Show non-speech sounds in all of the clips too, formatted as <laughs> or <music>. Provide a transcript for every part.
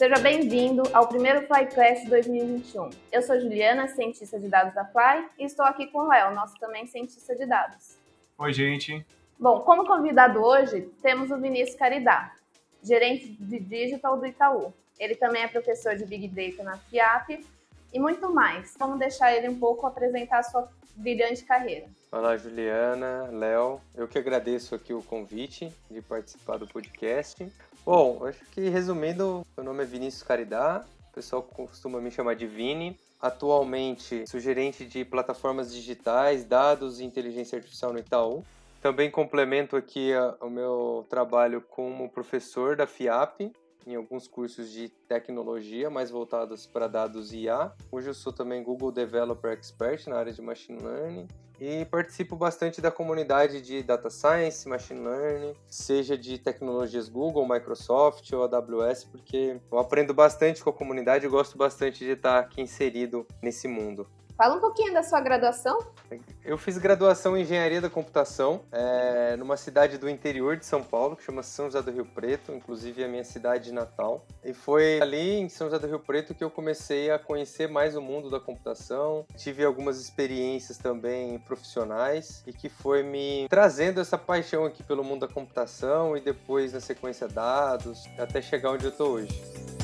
Seja bem-vindo ao primeiro FlyClass 2021. Eu sou Juliana, cientista de dados da Fly, e estou aqui com o Léo, nosso também cientista de dados. Oi, gente. Bom, como convidado hoje, temos o Vinícius Caridá, gerente de digital do Itaú. Ele também é professor de Big Data na FIAP e muito mais. Vamos deixar ele um pouco apresentar a sua brilhante carreira. Olá, Juliana, Léo. Eu que agradeço aqui o convite de participar do podcast. Bom, acho que resumindo, meu nome é Vinícius Caridá, o pessoal costuma me chamar de Vini. Atualmente, sou gerente de plataformas digitais, dados e inteligência artificial no Itaú. Também complemento aqui o meu trabalho como professor da FIAP, em alguns cursos de tecnologia mais voltados para dados IA. Hoje eu sou também Google Developer Expert na área de Machine Learning e participo bastante da comunidade de Data Science, Machine Learning, seja de tecnologias Google, Microsoft ou AWS, porque eu aprendo bastante com a comunidade e gosto bastante de estar aqui inserido nesse mundo. Fala um pouquinho da sua graduação. Eu fiz graduação em Engenharia da Computação é, numa cidade do interior de São Paulo, que chama São José do Rio Preto, inclusive é a minha cidade natal. E foi ali em São José do Rio Preto que eu comecei a conhecer mais o mundo da computação. Tive algumas experiências também profissionais e que foi me trazendo essa paixão aqui pelo mundo da computação e depois, na sequência, dados, até chegar onde eu estou hoje.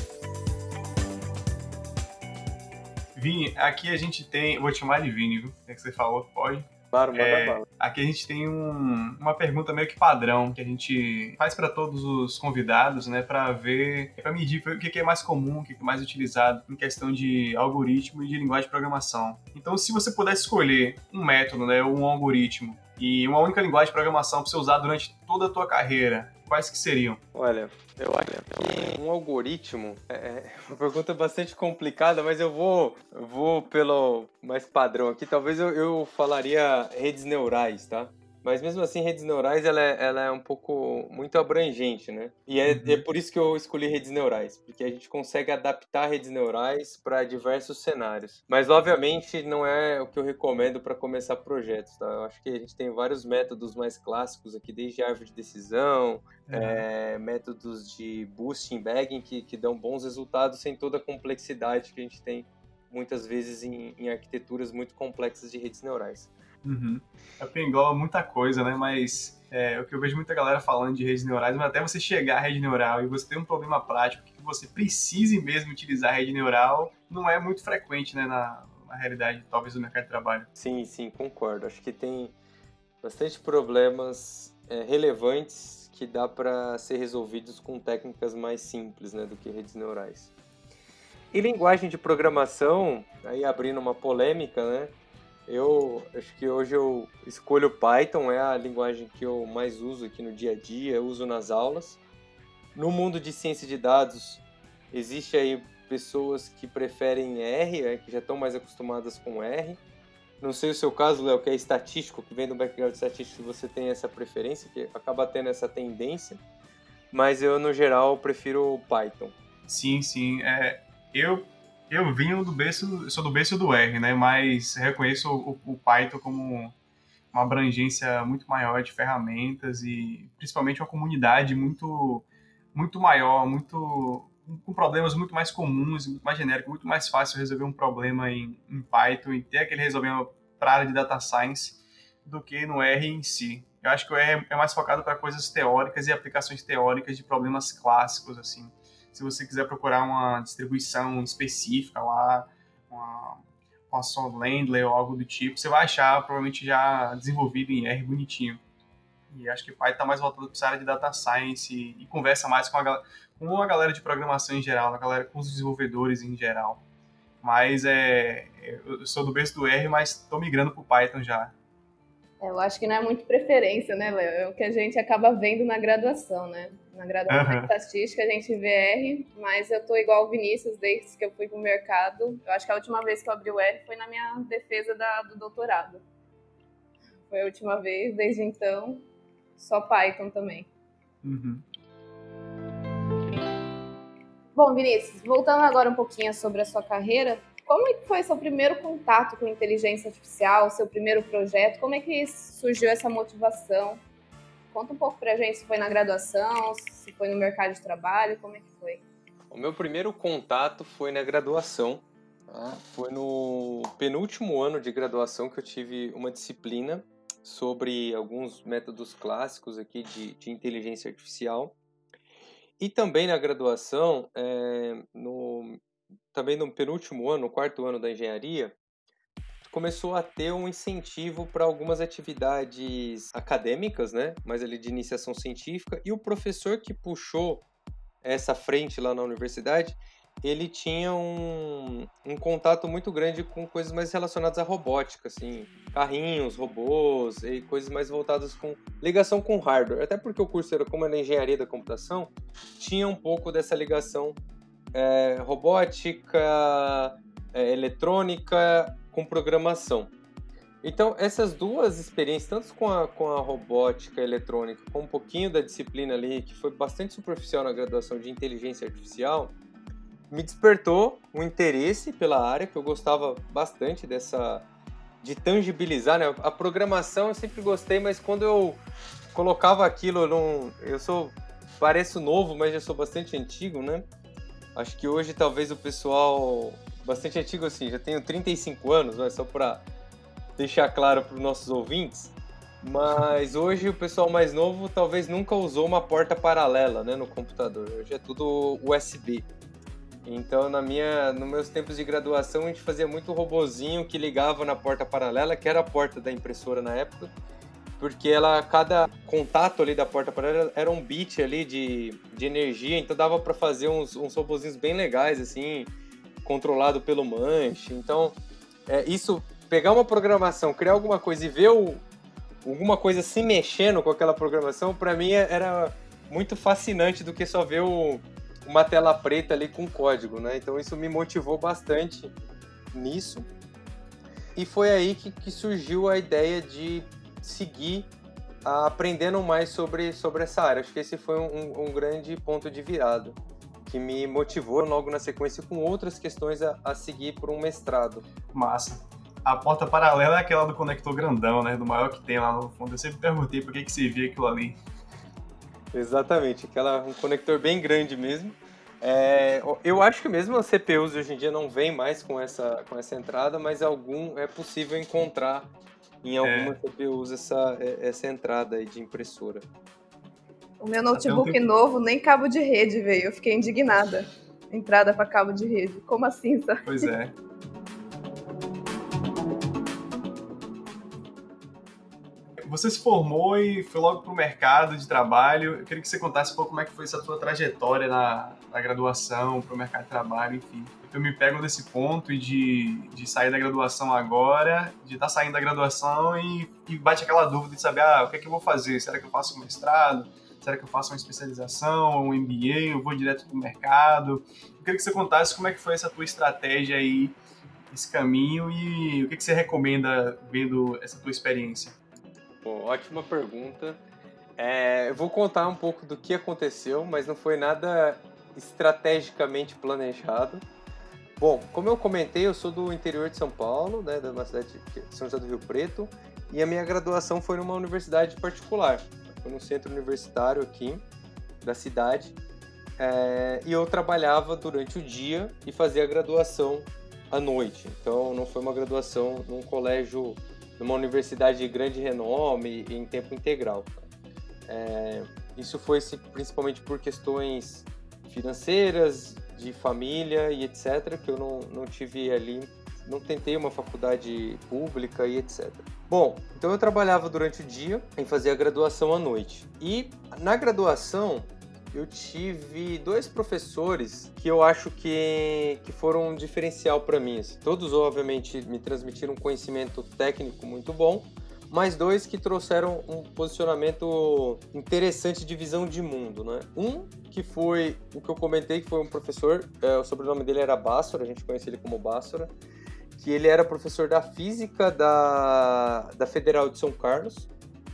Vini, aqui a gente tem. Vou te chamar de Vini, viu? É que você falou, pode? Claro, manda é, bala. Aqui a gente tem um, uma pergunta meio que padrão que a gente faz para todos os convidados, né, para ver, para medir o que é mais comum, o que é mais utilizado em questão de algoritmo e de linguagem de programação. Então, se você pudesse escolher um método, né, ou um algoritmo e uma única linguagem de programação para você usar durante toda a tua carreira, quais que seriam? Olha, eu acho que um algoritmo é, é <laughs> uma pergunta bastante complicada, mas eu vou, vou pelo mais padrão aqui. Talvez eu, eu falaria redes neurais, tá? Mas mesmo assim, redes neurais ela é, ela é um pouco muito abrangente, né? E é, uhum. é por isso que eu escolhi redes neurais, porque a gente consegue adaptar redes neurais para diversos cenários. Mas obviamente não é o que eu recomendo para começar projetos, tá? Eu acho que a gente tem vários métodos mais clássicos aqui, desde árvore de decisão, uhum. é, métodos de boosting, bagging, que, que dão bons resultados sem toda a complexidade que a gente tem muitas vezes em, em arquiteturas muito complexas de redes neurais. Uhum. É porque engloba muita coisa, né? Mas é, o que eu vejo muita galera falando de redes neurais, mas até você chegar à rede neural e você ter um problema prático que você precise mesmo utilizar a rede neural, não é muito frequente, né? Na, na realidade, talvez, do mercado de trabalho. Sim, sim, concordo. Acho que tem bastante problemas é, relevantes que dá para ser resolvidos com técnicas mais simples, né, do que redes neurais. E linguagem de programação, aí abrindo uma polêmica, né? Eu acho que hoje eu escolho Python, é a linguagem que eu mais uso aqui no dia a dia, uso nas aulas. No mundo de ciência de dados, existe aí pessoas que preferem R, né, que já estão mais acostumadas com R. Não sei o seu caso, Léo, que é estatístico, que vem do background estatístico, você tem essa preferência, que acaba tendo essa tendência. Mas eu, no geral, prefiro Python. Sim, sim. É, eu eu vim do berço, sou do berço do R, né? Mas reconheço o, o Python como uma abrangência muito maior de ferramentas e principalmente uma comunidade muito muito maior, muito com problemas muito mais comuns, muito mais genéricos, muito mais fácil resolver um problema em, em Python e ter aquele resolvimento para área de data science do que no R em si. Eu acho que o R é mais focado para coisas teóricas e aplicações teóricas de problemas clássicos assim se você quiser procurar uma distribuição específica lá, uma, uma só Landler ou algo do tipo, você vai achar provavelmente já desenvolvido em R bonitinho. E acho que Python está mais voltado para essa área de data science e, e conversa mais com a, com a galera de programação em geral, a galera com os desenvolvedores em geral. Mas é, eu sou do berço do R, mas estou migrando para o Python já. É, eu acho que não é muito preferência, né, Léo? É o que a gente acaba vendo na graduação, né? Na graduação uhum. de estatística a gente vê R, mas eu tô igual o Vinícius desde que eu fui pro mercado. Eu acho que a última vez que eu abri o R foi na minha defesa da, do doutorado. Foi a última vez, desde então, só Python também. Uhum. Bom, Vinícius, voltando agora um pouquinho sobre a sua carreira, como é que foi seu primeiro contato com inteligência artificial, seu primeiro projeto? Como é que surgiu essa motivação? Conta um pouco pra gente se foi na graduação, se foi no mercado de trabalho, como é que foi? O meu primeiro contato foi na graduação. Tá? Foi no penúltimo ano de graduação que eu tive uma disciplina sobre alguns métodos clássicos aqui de, de inteligência artificial. E também na graduação, é, no, também no penúltimo ano, no quarto ano da engenharia, começou a ter um incentivo para algumas atividades acadêmicas, né? Mas ali de iniciação científica. E o professor que puxou essa frente lá na universidade, ele tinha um, um contato muito grande com coisas mais relacionadas à robótica, assim, carrinhos, robôs e coisas mais voltadas com ligação com hardware. Até porque o curso era como era engenharia da computação, tinha um pouco dessa ligação é, robótica, é, eletrônica com programação. Então, essas duas experiências, tanto com a, com a robótica eletrônica, com um pouquinho da disciplina ali, que foi bastante superficial na graduação de inteligência artificial, me despertou um interesse pela área, que eu gostava bastante dessa. de tangibilizar, né? A programação eu sempre gostei, mas quando eu colocava aquilo, não. Eu sou. pareço novo, mas já sou bastante antigo, né? Acho que hoje talvez o pessoal. Bastante antigo assim, já tenho 35 anos, mas só para deixar claro para os nossos ouvintes. Mas hoje o pessoal mais novo talvez nunca usou uma porta paralela né, no computador. Hoje é tudo USB. Então, na minha, nos meus tempos de graduação, a gente fazia muito robozinho que ligava na porta paralela, que era a porta da impressora na época, porque ela, cada contato ali da porta paralela era um bit ali de, de energia, então dava para fazer uns, uns robozinhos bem legais, assim, controlado pelo manche. Então, é, isso pegar uma programação, criar alguma coisa e ver o, alguma coisa se mexendo com aquela programação, para mim era muito fascinante do que só ver o, uma tela preta ali com código, né? Então isso me motivou bastante nisso. E foi aí que, que surgiu a ideia de seguir aprendendo mais sobre, sobre essa área. Acho que esse foi um, um grande ponto de virada que me motivou logo na sequência com outras questões a, a seguir por um mestrado. Massa a porta paralela é aquela do conector grandão, né? Do maior que tem lá no fundo. Eu sempre perguntei por que, que servia aquilo ali. Exatamente, aquela, um conector bem grande mesmo. É, eu acho que mesmo as CPUs hoje em dia não vem mais com essa, com essa entrada, mas algum é possível encontrar em é. algumas é. CPUs essa, essa entrada de impressora. O meu notebook um novo nem cabo de rede veio, eu fiquei indignada. Entrada para cabo de rede. Como assim, sabe? Pois é. <laughs> Você se formou e foi logo para o mercado de trabalho. Eu queria que você contasse um pouco como é que foi essa sua trajetória na, na graduação, para o mercado de trabalho, enfim. Eu me pego desse ponto de, de sair da graduação agora, de estar tá saindo da graduação e, e bate aquela dúvida de saber, ah, o que é que eu vou fazer? Será que eu faço mestrado? Será que eu faço uma especialização, um MBA? Eu vou direto para o mercado? Eu queria que você contasse como é que foi essa tua estratégia aí, esse caminho e o que, que você recomenda vendo essa tua experiência ótima pergunta. É, eu vou contar um pouco do que aconteceu, mas não foi nada estrategicamente planejado. Bom, como eu comentei, eu sou do interior de São Paulo, né, da cidade de São José do Rio Preto, e a minha graduação foi numa universidade particular. Foi no centro universitário aqui da cidade. É, e eu trabalhava durante o dia e fazia a graduação à noite. Então não foi uma graduação num colégio numa universidade de grande renome em tempo integral. É, isso foi principalmente por questões financeiras, de família e etc., que eu não, não tive ali, não tentei uma faculdade pública e etc. Bom, então eu trabalhava durante o dia e fazia a graduação à noite. E na graduação, eu tive dois professores que eu acho que, que foram um diferencial para mim. Assim. Todos, obviamente, me transmitiram um conhecimento técnico muito bom, mas dois que trouxeram um posicionamento interessante de visão de mundo, né? Um que foi o que eu comentei, que foi um professor, é, o sobrenome dele era Bássora, a gente conhece ele como Bássora, que ele era professor da física da, da Federal de São Carlos,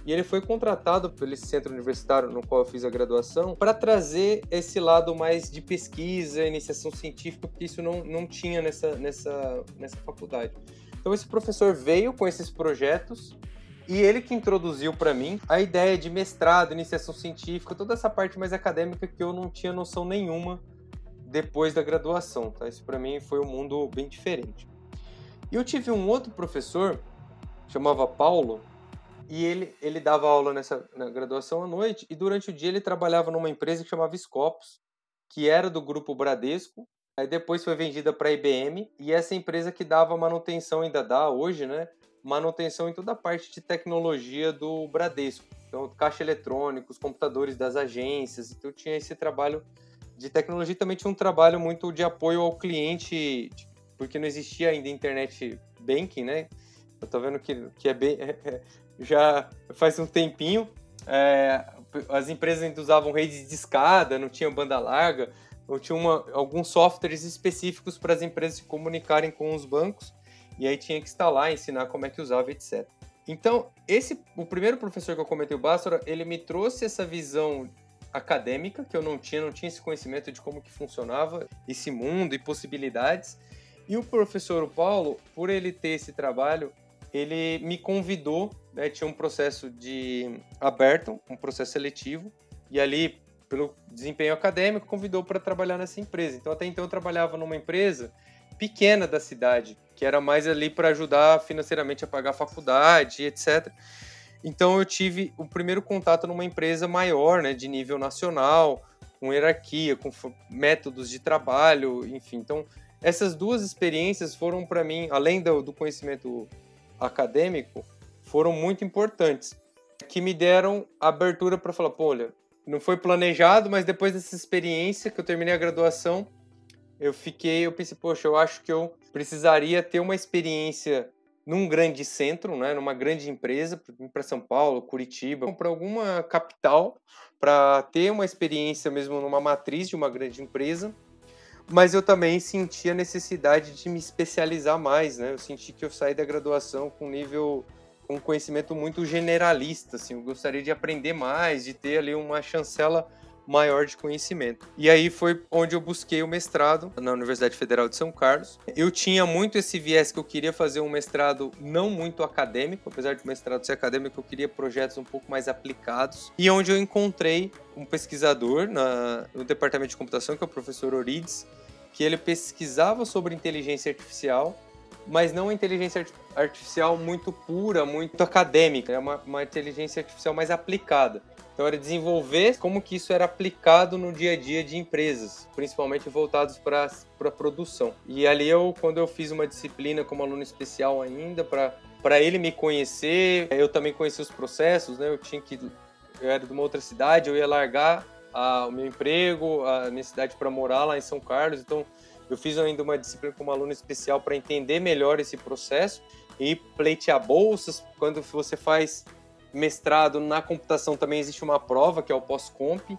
e ele foi contratado pelo centro universitário no qual eu fiz a graduação para trazer esse lado mais de pesquisa, iniciação científica, porque isso não, não tinha nessa, nessa, nessa faculdade. Então esse professor veio com esses projetos e ele que introduziu para mim a ideia de mestrado, iniciação científica, toda essa parte mais acadêmica que eu não tinha noção nenhuma depois da graduação, tá? Isso para mim foi um mundo bem diferente. E eu tive um outro professor, chamava Paulo, e ele, ele dava aula nessa na graduação à noite, e durante o dia ele trabalhava numa empresa que chamava Scopus, que era do grupo Bradesco, aí depois foi vendida para a IBM, e essa empresa que dava manutenção, ainda dá hoje, né? Manutenção em toda a parte de tecnologia do Bradesco. Então, caixa eletrônico, os computadores das agências, então tinha esse trabalho de tecnologia também tinha um trabalho muito de apoio ao cliente, porque não existia ainda internet banking, né? Eu tô vendo que, que é bem. <laughs> já faz um tempinho. É, as empresas ainda usavam redes de escada, não tinham banda larga, ou tinha uma, alguns softwares específicos para as empresas se comunicarem com os bancos, e aí tinha que instalar, ensinar como é que usava, etc. Então, esse, o primeiro professor que eu comentei, o Bássora, ele me trouxe essa visão acadêmica, que eu não tinha, não tinha esse conhecimento de como que funcionava esse mundo e possibilidades. E o professor Paulo, por ele ter esse trabalho, ele me convidou, né, tinha um processo de aberto, um processo seletivo, e ali, pelo desempenho acadêmico, convidou para trabalhar nessa empresa. Então, até então, eu trabalhava numa empresa pequena da cidade, que era mais ali para ajudar financeiramente a pagar a faculdade, etc. Então eu tive o primeiro contato numa empresa maior, né, de nível nacional, com hierarquia, com métodos de trabalho, enfim. Então essas duas experiências foram para mim, além do, do conhecimento acadêmico, foram muito importantes, que me deram abertura para falar, pô, olha, não foi planejado, mas depois dessa experiência que eu terminei a graduação, eu fiquei, eu pensei, poxa, eu acho que eu precisaria ter uma experiência num grande centro, né, numa grande empresa, para São Paulo, Curitiba, para alguma capital, para ter uma experiência mesmo numa matriz de uma grande empresa. Mas eu também senti a necessidade de me especializar mais, né? Eu senti que eu saí da graduação com nível com conhecimento muito generalista, assim, eu gostaria de aprender mais, de ter ali uma chancela maior de conhecimento. E aí foi onde eu busquei o mestrado na Universidade Federal de São Carlos. Eu tinha muito esse viés que eu queria fazer um mestrado não muito acadêmico, apesar de o mestrado ser acadêmico, eu queria projetos um pouco mais aplicados. E onde eu encontrei um pesquisador na, no departamento de computação, que é o professor Orides, que ele pesquisava sobre inteligência artificial mas não inteligência artificial muito pura, muito acadêmica, é uma, uma inteligência artificial mais aplicada. Então era desenvolver como que isso era aplicado no dia a dia de empresas, principalmente voltados para a produção. E ali eu, quando eu fiz uma disciplina como aluno especial ainda, para ele me conhecer, eu também conheci os processos, né? Eu tinha que eu era de uma outra cidade, eu ia largar a, o meu emprego, a cidade para morar lá em São Carlos, então eu fiz ainda uma disciplina como aluno especial para entender melhor esse processo e pleitear bolsas. Quando você faz mestrado na computação também existe uma prova que é o pós-comp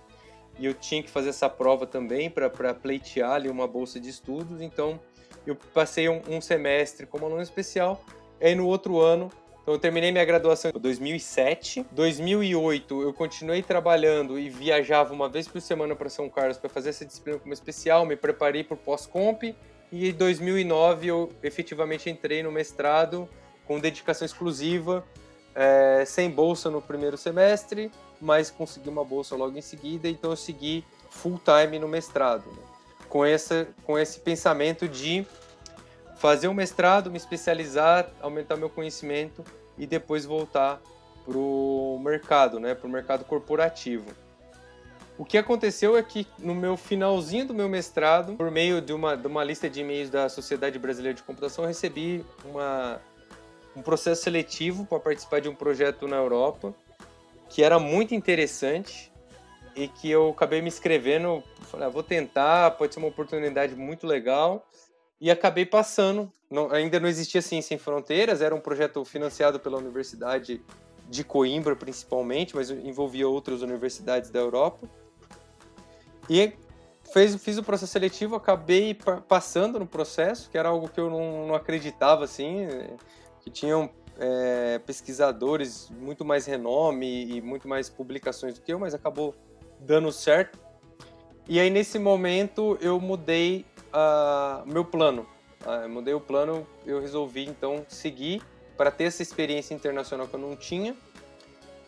e eu tinha que fazer essa prova também para pleitear ali uma bolsa de estudos. Então eu passei um, um semestre como aluno especial. E aí no outro ano então eu terminei minha graduação em 2007. 2008 eu continuei trabalhando e viajava uma vez por semana para São Carlos para fazer essa disciplina como especial, me preparei para o pós-comp e em 2009 eu efetivamente entrei no mestrado com dedicação exclusiva, é, sem bolsa no primeiro semestre, mas consegui uma bolsa logo em seguida, então eu segui full time no mestrado, né? com, essa, com esse pensamento de fazer um mestrado, me especializar, aumentar meu conhecimento e depois voltar para o mercado, né, para o mercado corporativo. O que aconteceu é que no meu finalzinho do meu mestrado, por meio de uma, de uma lista de e-mails da Sociedade Brasileira de Computação, eu recebi uma, um processo seletivo para participar de um projeto na Europa, que era muito interessante e que eu acabei me inscrevendo, falei, ah, vou tentar, pode ser uma oportunidade muito legal e acabei passando. Não, ainda não existia Ciência Sem Fronteiras, era um projeto financiado pela Universidade de Coimbra, principalmente, mas envolvia outras universidades da Europa. E fez, fiz o processo seletivo, acabei passando no processo, que era algo que eu não, não acreditava, assim, que tinham é, pesquisadores muito mais renome e muito mais publicações do que eu, mas acabou dando certo. E aí, nesse momento, eu mudei meu plano. Uh, mudei o plano, eu resolvi então seguir para ter essa experiência internacional que eu não tinha.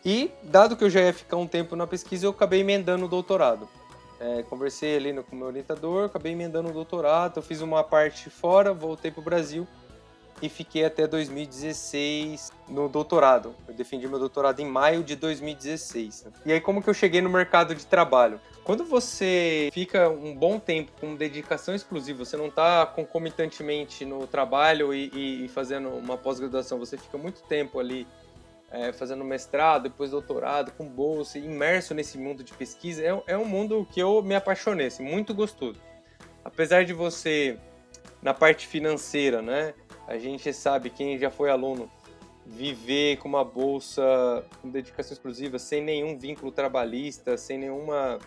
E, dado que eu já ia ficar um tempo na pesquisa, eu acabei emendando o doutorado. É, conversei ali no, com o meu orientador, acabei emendando o doutorado, eu fiz uma parte fora, voltei para o Brasil e fiquei até 2016 no doutorado. Eu defendi meu doutorado em maio de 2016. E aí como que eu cheguei no mercado de trabalho? Quando você fica um bom tempo com dedicação exclusiva, você não está concomitantemente no trabalho e, e fazendo uma pós-graduação, você fica muito tempo ali é, fazendo mestrado, depois doutorado, com bolsa, imerso nesse mundo de pesquisa, é, é um mundo que eu me apaixonei, assim, muito gostoso. Apesar de você, na parte financeira, né, a gente sabe, quem já foi aluno, viver com uma bolsa com dedicação exclusiva, sem nenhum vínculo trabalhista, sem nenhuma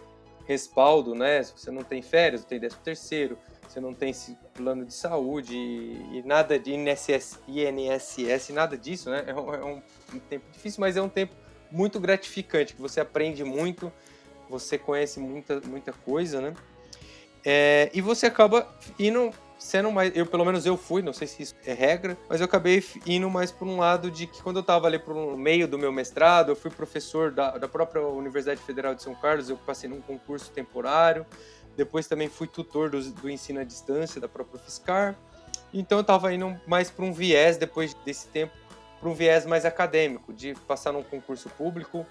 respaldo, né? Você não tem férias, não tem 13 terceiro, você não tem plano de saúde e nada de INSS, INSS nada disso, né? É um, é um, tempo difícil, mas é um tempo muito gratificante, que você aprende muito, você conhece muita, muita coisa, né? É, e você acaba indo sendo mais. Eu, pelo menos, eu fui, não sei se isso é regra, mas eu acabei indo mais por um lado de que quando eu estava ali pro meio do meu mestrado, eu fui professor da, da própria Universidade Federal de São Carlos, eu passei num concurso temporário, depois também fui tutor do, do ensino à distância da própria Fiscar. Então eu estava indo mais para um viés, depois desse tempo, para um viés mais acadêmico, de passar num concurso público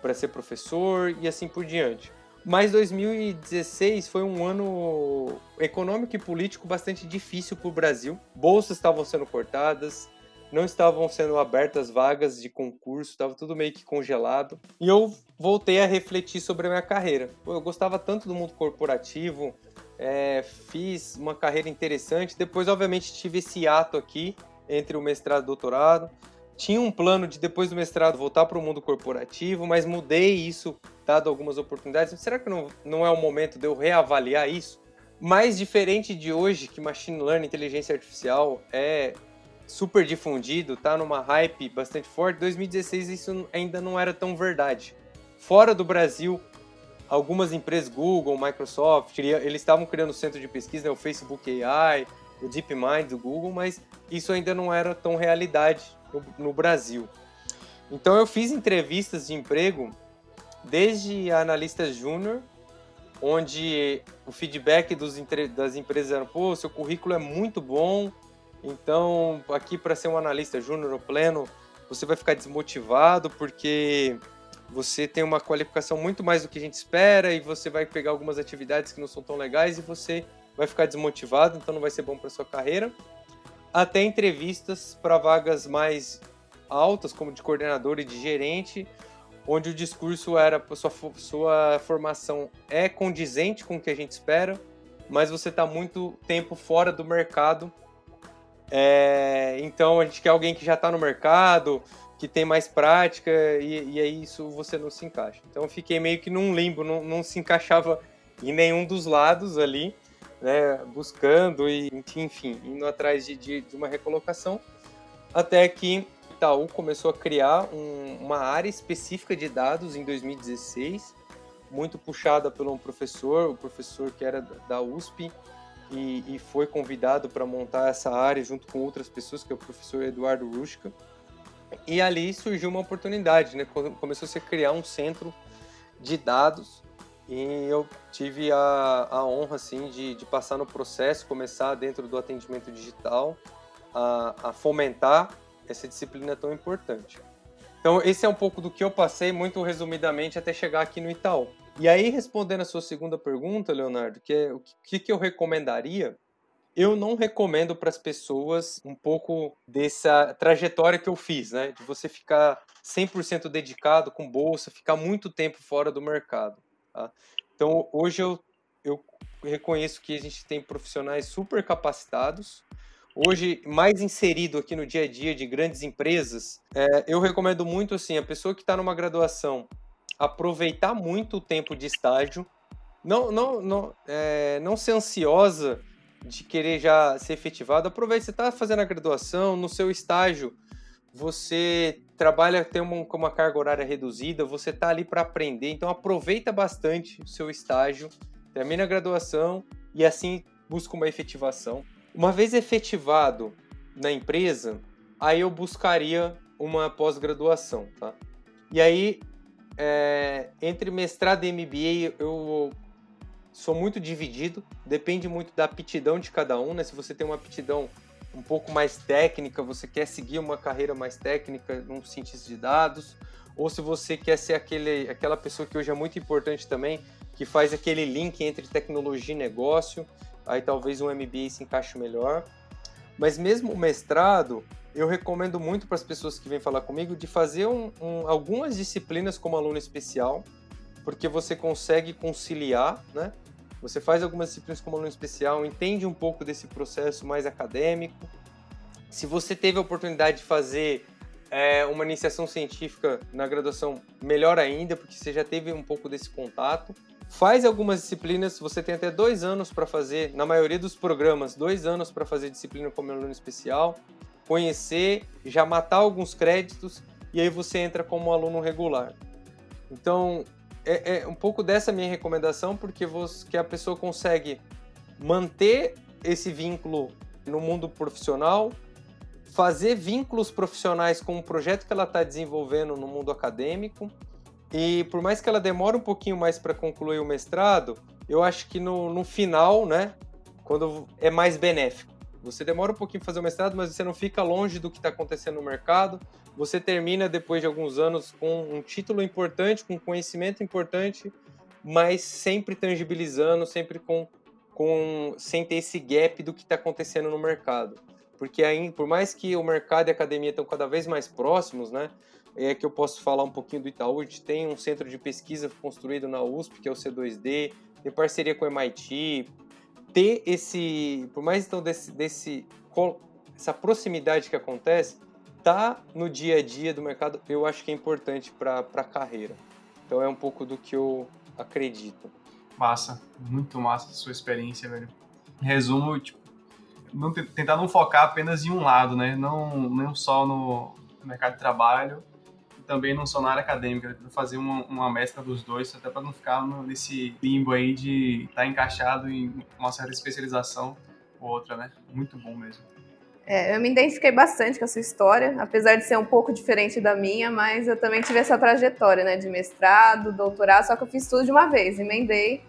para ser professor e assim por diante. Mas 2016 foi um ano econômico e político bastante difícil para o Brasil. Bolsas estavam sendo cortadas, não estavam sendo abertas vagas de concurso, estava tudo meio que congelado. E eu voltei a refletir sobre a minha carreira. Eu gostava tanto do mundo corporativo, é, fiz uma carreira interessante. Depois, obviamente, tive esse ato aqui entre o mestrado e o doutorado. Tinha um plano de, depois do mestrado, voltar para o mundo corporativo, mas mudei isso dado algumas oportunidades. Será que não, não é o momento de eu reavaliar isso? Mais diferente de hoje, que machine learning, inteligência artificial é super difundido, tá numa hype bastante forte, 2016 isso ainda não era tão verdade. Fora do Brasil, algumas empresas, Google, Microsoft, eles estavam criando centro de pesquisa, né, o Facebook AI, o DeepMind do Google, mas isso ainda não era tão realidade no, no Brasil. Então eu fiz entrevistas de emprego desde analista júnior, onde o feedback dos, das empresas era, pô, seu currículo é muito bom, então aqui para ser um analista júnior ou pleno, você vai ficar desmotivado porque você tem uma qualificação muito mais do que a gente espera e você vai pegar algumas atividades que não são tão legais e você vai ficar desmotivado, então não vai ser bom para sua carreira. Até entrevistas para vagas mais altas, como de coordenador e de gerente, onde o discurso era sua, sua formação é condizente com o que a gente espera, mas você está muito tempo fora do mercado. É, então a gente quer alguém que já está no mercado, que tem mais prática, e, e aí isso você não se encaixa. Então eu fiquei meio que num limbo, não, não se encaixava em nenhum dos lados ali, né, buscando e enfim, indo atrás de, de, de uma recolocação, até que Itaú começou a criar um, uma área específica de dados em 2016, muito puxada por um professor, o professor que era da USP, e, e foi convidado para montar essa área junto com outras pessoas, que é o professor Eduardo Rushka. E ali surgiu uma oportunidade, né? Começou -se a criar um centro de dados e eu tive a, a honra assim de, de passar no processo, começar dentro do atendimento digital a, a fomentar essa disciplina tão importante. Então, esse é um pouco do que eu passei, muito resumidamente, até chegar aqui no Itaú. E aí, respondendo a sua segunda pergunta, Leonardo, que é o que, que eu recomendaria, eu não recomendo para as pessoas um pouco dessa trajetória que eu fiz, né? De você ficar 100% dedicado com bolsa, ficar muito tempo fora do mercado. Tá? Então, hoje eu, eu reconheço que a gente tem profissionais super capacitados, hoje mais inserido aqui no dia a dia de grandes empresas, é, eu recomendo muito assim a pessoa que está numa graduação aproveitar muito o tempo de estágio, não não não é, não ser ansiosa de querer já ser efetivado. Aproveite, você está fazendo a graduação, no seu estágio você trabalha tem uma, uma carga horária reduzida, você está ali para aprender, então aproveita bastante o seu estágio, termina a graduação e assim busca uma efetivação. Uma vez efetivado na empresa, aí eu buscaria uma pós-graduação, tá? E aí, é, entre mestrado e MBA, eu sou muito dividido, depende muito da aptidão de cada um, né? Se você tem uma aptidão um pouco mais técnica, você quer seguir uma carreira mais técnica num cientista de dados, ou se você quer ser aquele, aquela pessoa que hoje é muito importante também, que faz aquele link entre tecnologia e negócio, aí talvez um MBA se encaixe melhor. Mas mesmo o mestrado, eu recomendo muito para as pessoas que vêm falar comigo de fazer um, um, algumas disciplinas como aluno especial, porque você consegue conciliar, né? Você faz algumas disciplinas como aluno especial, entende um pouco desse processo mais acadêmico. Se você teve a oportunidade de fazer é, uma iniciação científica na graduação, melhor ainda, porque você já teve um pouco desse contato. Faz algumas disciplinas, você tem até dois anos para fazer, na maioria dos programas, dois anos para fazer disciplina como aluno especial, conhecer, já matar alguns créditos e aí você entra como aluno regular. Então, é, é um pouco dessa minha recomendação, porque você, que a pessoa consegue manter esse vínculo no mundo profissional, fazer vínculos profissionais com o projeto que ela está desenvolvendo no mundo acadêmico. E por mais que ela demore um pouquinho mais para concluir o mestrado, eu acho que no, no final, né, quando é mais benéfico. Você demora um pouquinho para fazer o mestrado, mas você não fica longe do que está acontecendo no mercado. Você termina depois de alguns anos com um título importante, com conhecimento importante, mas sempre tangibilizando, sempre com, com sem ter esse gap do que está acontecendo no mercado. Porque aí, por mais que o mercado e a academia estão cada vez mais próximos, né? É que eu posso falar um pouquinho do Itaú. A gente tem um centro de pesquisa construído na USP, que é o C2D, tem parceria com o MIT, ter esse, por mais então desse, desse essa proximidade que acontece, tá no dia a dia do mercado, eu acho que é importante para a carreira. Então é um pouco do que eu acredito. Massa, muito massa a sua experiência, velho. Resumo, tipo, não, tentar não focar apenas em um lado, né? Não, não só no mercado de trabalho, também não só na área acadêmica, fazer uma, uma mescla dos dois, até para não ficar nesse limbo aí de estar tá encaixado em uma certa especialização ou outra, né? Muito bom mesmo. É, eu me identifiquei bastante com a sua história, apesar de ser um pouco diferente da minha, mas eu também tive essa trajetória, né, de mestrado, doutorado, só que eu fiz tudo de uma vez, emendei.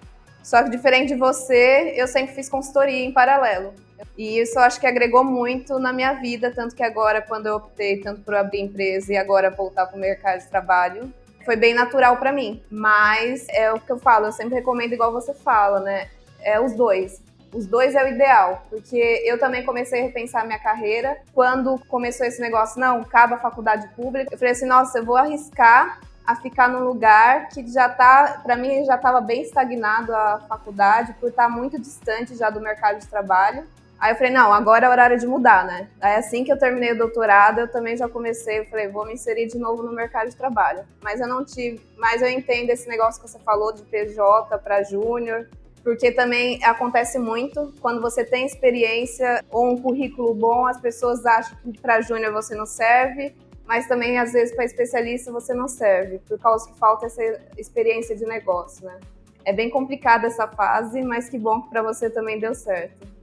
Só que diferente de você, eu sempre fiz consultoria em paralelo. E isso eu acho que agregou muito na minha vida, tanto que agora, quando eu optei tanto por abrir empresa e agora voltar para o mercado de trabalho, foi bem natural para mim. Mas é o que eu falo, eu sempre recomendo igual você fala, né? É os dois. Os dois é o ideal, porque eu também comecei a repensar minha carreira. Quando começou esse negócio, não, acaba a faculdade pública, eu falei assim, nossa, eu vou arriscar a ficar num lugar que já tá, para mim já estava bem estagnado a faculdade, por estar tá muito distante já do mercado de trabalho. Aí eu falei, não, agora é horário de mudar, né? Aí assim que eu terminei o doutorado, eu também já comecei, eu falei, vou me inserir de novo no mercado de trabalho. Mas eu não tive, mas eu entendo esse negócio que você falou de PJ para júnior, porque também acontece muito quando você tem experiência ou um currículo bom, as pessoas acham que para júnior você não serve, mas também às vezes para especialista você não serve, por causa que falta essa experiência de negócio, né? É bem complicada essa fase, mas que bom que para você também deu certo.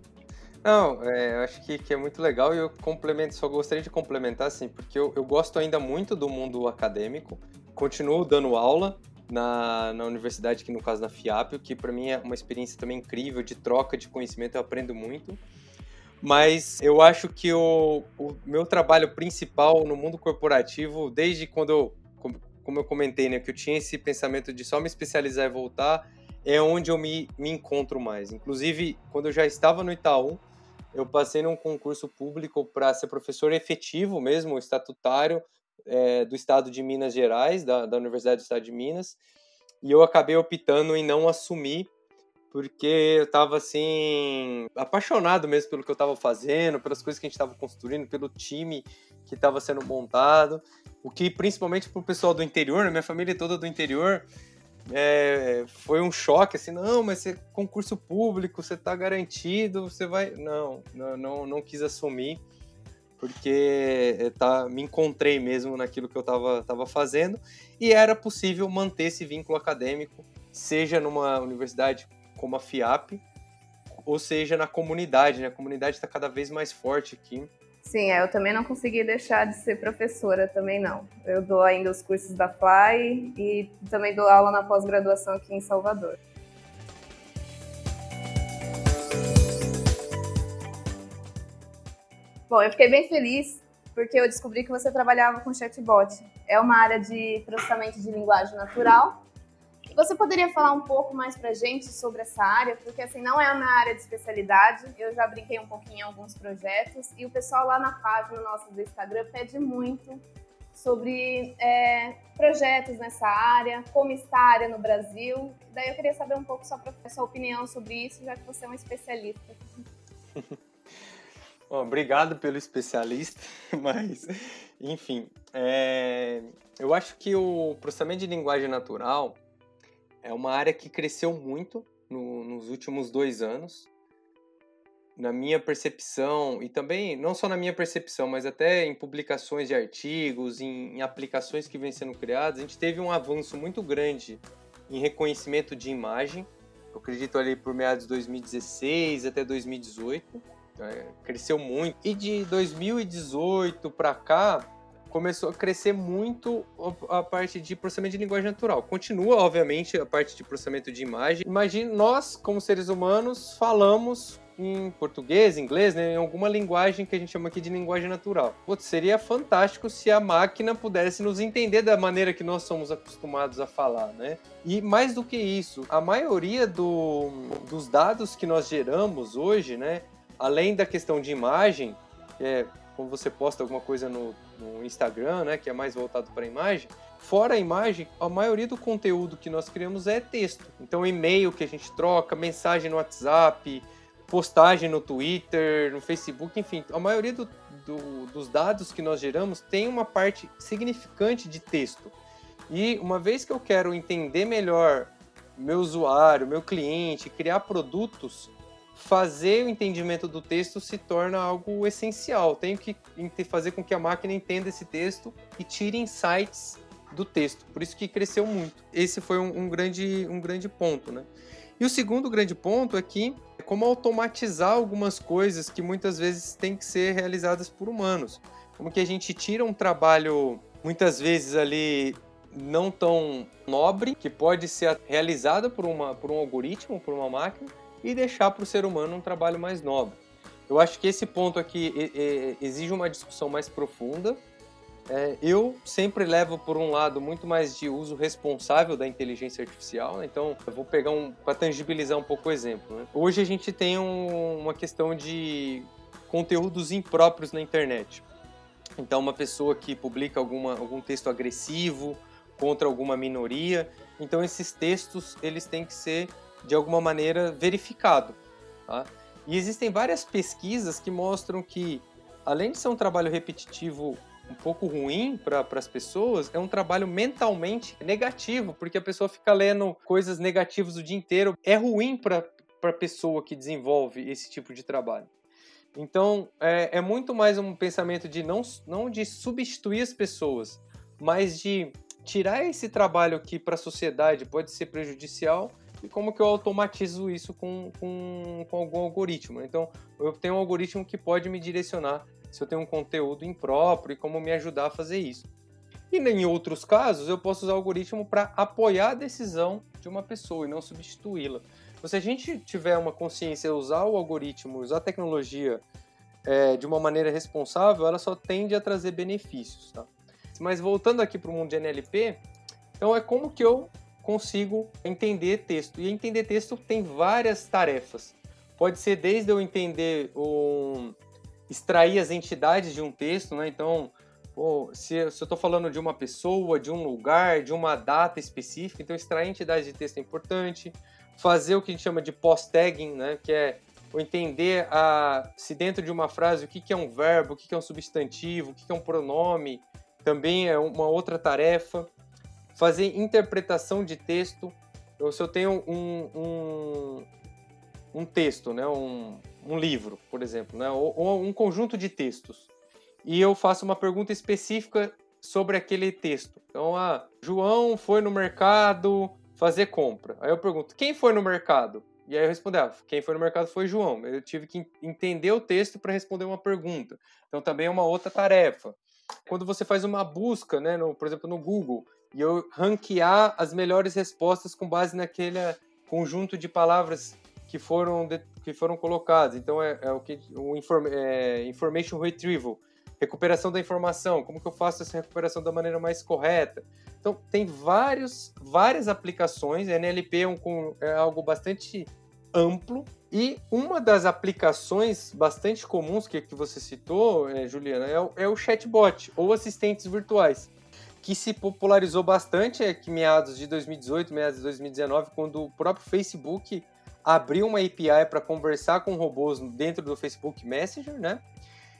Não, é, eu acho que, que é muito legal e eu complemento, só gostaria de complementar, assim, porque eu, eu gosto ainda muito do mundo acadêmico, continuo dando aula na, na universidade, que no caso na FIAP, que para mim é uma experiência também incrível de troca de conhecimento, eu aprendo muito. Mas eu acho que o, o meu trabalho principal no mundo corporativo, desde quando eu, como eu comentei, né, que eu tinha esse pensamento de só me especializar e voltar, é onde eu me, me encontro mais. Inclusive, quando eu já estava no Itaú, eu passei num concurso público para ser professor efetivo mesmo, estatutário, é, do estado de Minas Gerais, da, da Universidade do Estado de Minas, e eu acabei optando em não assumir, porque eu estava assim, apaixonado mesmo pelo que eu estava fazendo, pelas coisas que a gente estava construindo, pelo time que estava sendo montado, o que principalmente para o pessoal do interior, né, minha família toda do interior, é, foi um choque, assim, não, mas você concurso público, você está garantido, você vai. Não, não, não, não quis assumir, porque é, tá, me encontrei mesmo naquilo que eu estava tava fazendo, e era possível manter esse vínculo acadêmico, seja numa universidade como a FIAP, ou seja na comunidade, né? A comunidade está cada vez mais forte aqui. Sim, é, eu também não consegui deixar de ser professora, também não. Eu dou ainda os cursos da FLY e também dou aula na pós-graduação aqui em Salvador. Bom, eu fiquei bem feliz porque eu descobri que você trabalhava com chatbot. É uma área de processamento de linguagem natural você poderia falar um pouco mais para gente sobre essa área? Porque assim não é a minha área de especialidade. Eu já brinquei um pouquinho em alguns projetos e o pessoal lá na página nossa do Instagram pede muito sobre é, projetos nessa área, como está a área no Brasil. Daí eu queria saber um pouco sua, sua opinião sobre isso, já que você é um especialista. <laughs> Bom, obrigado pelo especialista, <laughs> mas, enfim, é, eu acho que o processamento de linguagem natural é uma área que cresceu muito no, nos últimos dois anos na minha percepção, e também não só na minha percepção, mas até em publicações de artigos, em, em, aplicações que vêm sendo criadas, a gente teve um avanço muito grande em reconhecimento de imagem. Eu acredito ali por meados de 2016 até 2018, é, cresceu muito. E de 2018 para cá, começou a crescer muito a parte de processamento de linguagem natural. Continua, obviamente, a parte de processamento de imagem. Imagine nós, como seres humanos, falamos em português, inglês, né, em alguma linguagem que a gente chama aqui de linguagem natural. Putz, seria fantástico se a máquina pudesse nos entender da maneira que nós somos acostumados a falar, né? E mais do que isso, a maioria do, dos dados que nós geramos hoje, né, além da questão de imagem, é quando você posta alguma coisa no, no Instagram, né, que é mais voltado para imagem, fora a imagem, a maioria do conteúdo que nós criamos é texto. Então, e-mail que a gente troca, mensagem no WhatsApp, postagem no Twitter, no Facebook, enfim, a maioria do, do, dos dados que nós geramos tem uma parte significante de texto. E uma vez que eu quero entender melhor meu usuário, meu cliente, criar produtos, fazer o entendimento do texto se torna algo essencial. Tenho que fazer com que a máquina entenda esse texto e tire insights do texto. Por isso que cresceu muito. Esse foi um, um grande, um grande ponto, né? E o segundo grande ponto é que como automatizar algumas coisas que muitas vezes têm que ser realizadas por humanos. Como que a gente tira um trabalho muitas vezes ali não tão nobre, que pode ser realizado por, uma, por um algoritmo, por uma máquina, e deixar para o ser humano um trabalho mais nobre. Eu acho que esse ponto aqui exige uma discussão mais profunda, é, eu sempre levo por um lado muito mais de uso responsável da inteligência artificial, né? então eu vou pegar um para tangibilizar um pouco o exemplo. Né? Hoje a gente tem um, uma questão de conteúdos impróprios na internet. Então uma pessoa que publica alguma, algum texto agressivo contra alguma minoria, então esses textos eles têm que ser de alguma maneira verificados. Tá? E existem várias pesquisas que mostram que além de ser um trabalho repetitivo um pouco ruim para as pessoas é um trabalho mentalmente negativo, porque a pessoa fica lendo coisas negativas o dia inteiro. É ruim para a pessoa que desenvolve esse tipo de trabalho. Então, é, é muito mais um pensamento de não, não de substituir as pessoas, mas de tirar esse trabalho que para a sociedade pode ser prejudicial e como que eu automatizo isso com, com, com algum algoritmo. Então, eu tenho um algoritmo que pode me direcionar se eu tenho um conteúdo impróprio e como me ajudar a fazer isso. E em outros casos, eu posso usar o algoritmo para apoiar a decisão de uma pessoa e não substituí-la. Então, se a gente tiver uma consciência, usar o algoritmo, usar a tecnologia é, de uma maneira responsável, ela só tende a trazer benefícios. Tá? Mas voltando aqui para o mundo de NLP, então é como que eu consigo entender texto. E entender texto tem várias tarefas. Pode ser desde eu entender um, extrair as entidades de um texto, né? Então, pô, se, se eu estou falando de uma pessoa, de um lugar, de uma data específica, então extrair entidades de texto é importante. Fazer o que a gente chama de post-tagging, né? Que é entender a, se dentro de uma frase o que, que é um verbo, o que, que é um substantivo, o que, que é um pronome, também é uma outra tarefa. Fazer interpretação de texto. Então, se eu tenho um, um, um texto, né? Um, um livro, por exemplo, né? ou, ou um conjunto de textos, e eu faço uma pergunta específica sobre aquele texto. Então, ah, João foi no mercado fazer compra. Aí eu pergunto, quem foi no mercado? E aí eu respondo, ah, quem foi no mercado foi João. Eu tive que entender o texto para responder uma pergunta. Então também é uma outra tarefa. Quando você faz uma busca, né, no, por exemplo, no Google, e eu ranquear as melhores respostas com base naquele conjunto de palavras que foram, de, que foram colocados. Então é, é o que o inform, é, information retrieval, recuperação da informação, como que eu faço essa recuperação da maneira mais correta. Então tem vários, várias aplicações. NLP é, um, é algo bastante amplo e uma das aplicações bastante comuns que, que você citou, é, Juliana, é o, é o chatbot ou assistentes virtuais que se popularizou bastante é que meados de 2018, meados de 2019, quando o próprio Facebook abriu uma API para conversar com robôs dentro do Facebook Messenger, né?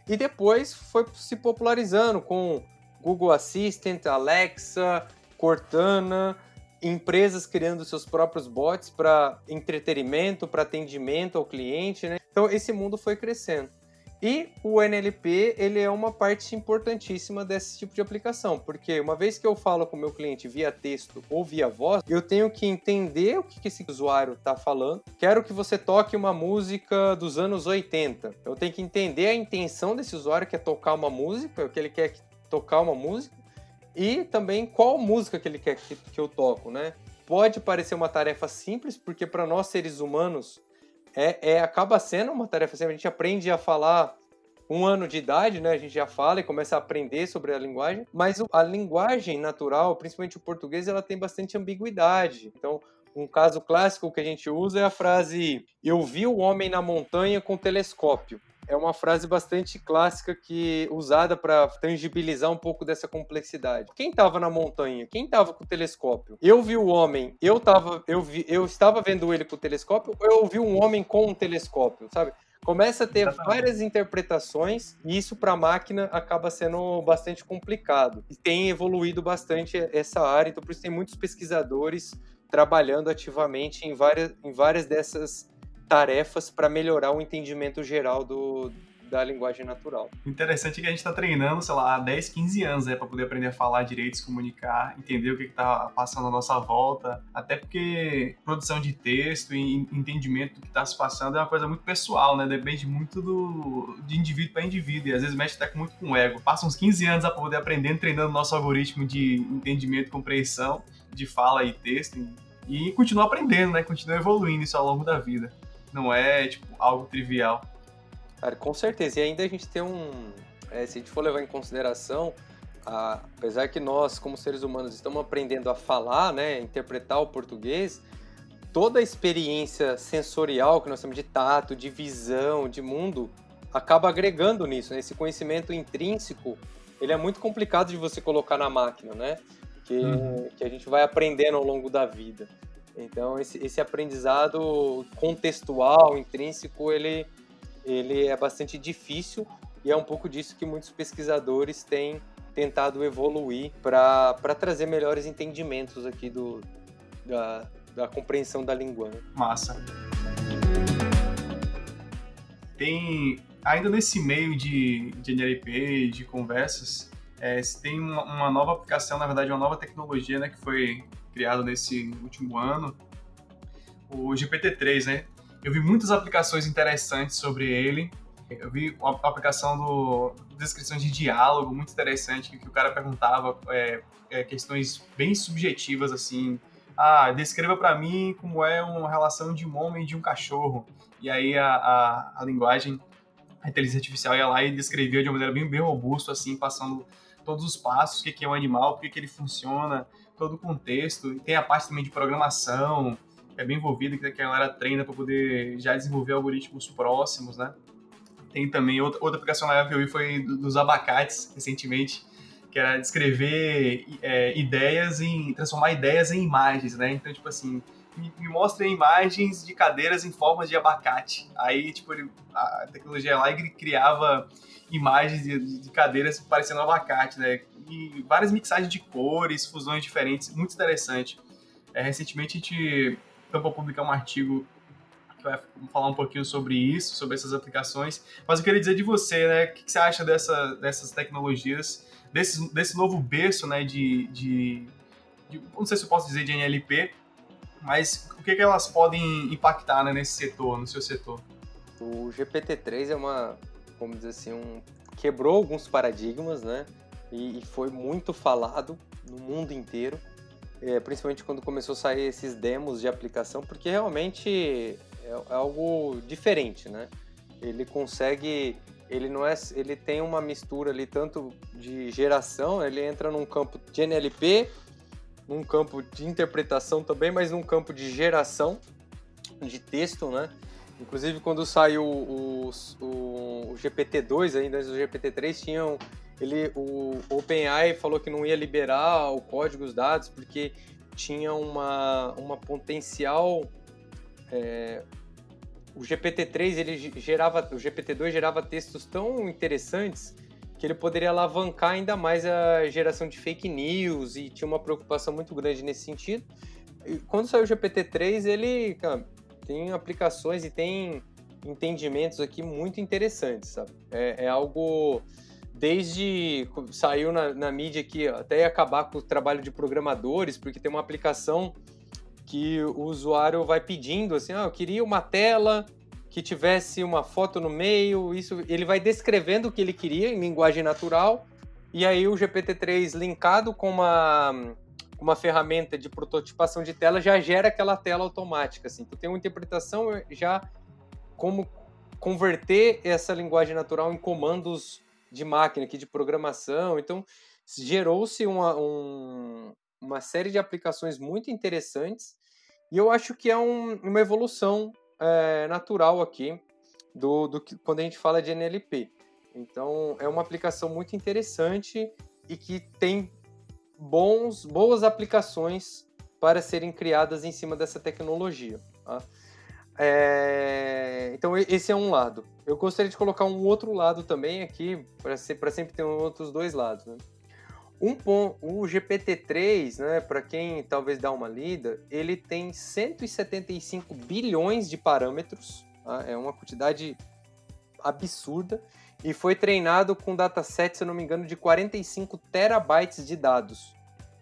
E depois foi se popularizando com Google Assistant, Alexa, Cortana, empresas criando seus próprios bots para entretenimento, para atendimento ao cliente, né? Então esse mundo foi crescendo. E o NLP, ele é uma parte importantíssima desse tipo de aplicação, porque uma vez que eu falo com o meu cliente via texto ou via voz, eu tenho que entender o que esse usuário está falando. Quero que você toque uma música dos anos 80. Eu tenho que entender a intenção desse usuário, que é tocar uma música, o que ele quer tocar uma música, e também qual música que ele quer que, eu toco, né? Pode parecer uma tarefa simples, porque para nós seres humanos é, é, acaba sendo uma tarefa simples. A gente aprende a falar um ano de idade, né? A gente já fala e começa a aprender sobre a linguagem, mas a linguagem natural, principalmente o português, ela tem bastante ambiguidade. Então, um caso clássico que a gente usa é a frase: Eu vi o homem na montanha com telescópio é uma frase bastante clássica que usada para tangibilizar um pouco dessa complexidade. Quem estava na montanha? Quem estava com o telescópio? Eu vi o homem, eu tava, eu vi, eu estava vendo ele com o telescópio, ou eu vi um homem com um telescópio, sabe? Começa a ter várias interpretações e isso para a máquina acaba sendo bastante complicado. E tem evoluído bastante essa área, então por isso tem muitos pesquisadores trabalhando ativamente em várias, em várias dessas tarefas para melhorar o entendimento geral do, da linguagem natural. Interessante que a gente está treinando, sei lá, há 10, 15 anos, né, para poder aprender a falar direito, se comunicar, entender o que está passando à nossa volta, até porque produção de texto e entendimento do que está se passando é uma coisa muito pessoal, né, depende muito do, de indivíduo para indivíduo, e às vezes mexe até muito com o ego. Passa uns 15 anos a poder aprender, treinando nosso algoritmo de entendimento compreensão de fala e texto, e, e continua aprendendo, né, continua evoluindo isso ao longo da vida não é tipo algo trivial. Cara, com certeza. E ainda a gente tem um. É, se a gente for levar em consideração, a, apesar que nós, como seres humanos, estamos aprendendo a falar, né, interpretar o português, toda a experiência sensorial que nós temos de tato, de visão, de mundo, acaba agregando nisso. Né? Esse conhecimento intrínseco, ele é muito complicado de você colocar na máquina, né? Que, uhum. que a gente vai aprendendo ao longo da vida. Então, esse, esse aprendizado contextual, intrínseco, ele, ele é bastante difícil e é um pouco disso que muitos pesquisadores têm tentado evoluir para trazer melhores entendimentos aqui do, da, da compreensão da língua. Né? Massa. Tem, ainda nesse meio de, de NLP, de conversas, é, tem uma, uma, nova aplicação, na verdade, uma nova tecnologia né, que foi criado nesse último ano, o GPT-3, né? Eu vi muitas aplicações interessantes sobre ele. Eu vi a aplicação do descrições de diálogo muito interessante, que, o cara perguntava é, é, questões bem subjetivas, assim. Ah, descreva para mim como é uma relação de um homem e de um cachorro. E aí a, a, a linguagem, a inteligência artificial ia lá e descrevia de uma maneira bem, bem robusta, assim, passando todos os passos, o que, é um animal, por que, que ele funciona, todo o contexto. E tem a parte também de programação, que é bem envolvida, que a galera treina para poder já desenvolver algoritmos próximos, né? Tem também outra, outra aplicação legal que eu vi foi dos abacates, recentemente, que era descrever é, ideias em. transformar ideias em imagens, né? Então, tipo assim, me, me mostra imagens de cadeiras em formas de abacate. Aí, tipo, ele, a tecnologia lá criava imagens de, de, cadeiras parecendo abacate, né? E várias mixagens de cores, fusões diferentes, muito interessante. É, recentemente a gente tampa publicar um artigo que vai falar um pouquinho sobre isso, sobre essas aplicações. Mas eu queria dizer de você, né? O que, você acha dessa, dessas tecnologias, desse, desse novo berço, né? De, de, de, não sei se eu posso dizer de NLP, mas o que, que elas podem impactar né, nesse setor, no seu setor? O GPT-3 é uma, vamos dizer assim, um, quebrou alguns paradigmas, né? E, e foi muito falado no mundo inteiro, é, principalmente quando começou a sair esses demos de aplicação, porque realmente é, é algo diferente, né? Ele consegue ele não é ele tem uma mistura ali tanto de geração ele entra num campo de NLP num campo de interpretação também mas num campo de geração de texto né inclusive quando saiu o, o, o GPT-2 ainda antes do GPT-3 tinham ele o, OpenAI falou que não ia liberar o código os dados porque tinha uma uma potencial é, o GPT-3 ele gerava, o GPT-2 gerava textos tão interessantes que ele poderia alavancar ainda mais a geração de fake news e tinha uma preocupação muito grande nesse sentido. E quando saiu o GPT-3, ele cara, tem aplicações e tem entendimentos aqui muito interessantes, sabe? É, é algo desde saiu na, na mídia que até acabar com o trabalho de programadores, porque tem uma aplicação que o usuário vai pedindo assim, ah, eu queria uma tela que tivesse uma foto no meio, isso ele vai descrevendo o que ele queria em linguagem natural, e aí o GPT-3 linkado com uma uma ferramenta de prototipação de tela já gera aquela tela automática, assim. Tu tem uma interpretação já como converter essa linguagem natural em comandos de máquina, aqui de programação. Então, gerou-se uma, um, uma série de aplicações muito interessantes e eu acho que é um, uma evolução é, natural aqui do, do que, quando a gente fala de NLP. Então, é uma aplicação muito interessante e que tem bons, boas aplicações para serem criadas em cima dessa tecnologia. Tá? É, então, esse é um lado. Eu gostaria de colocar um outro lado também aqui, para sempre ter outros dois lados. Né? Um ponto, o GPT-3, né, para quem talvez dá uma lida, ele tem 175 bilhões de parâmetros, tá? é uma quantidade absurda, e foi treinado com dataset, se eu não me engano, de 45 terabytes de dados.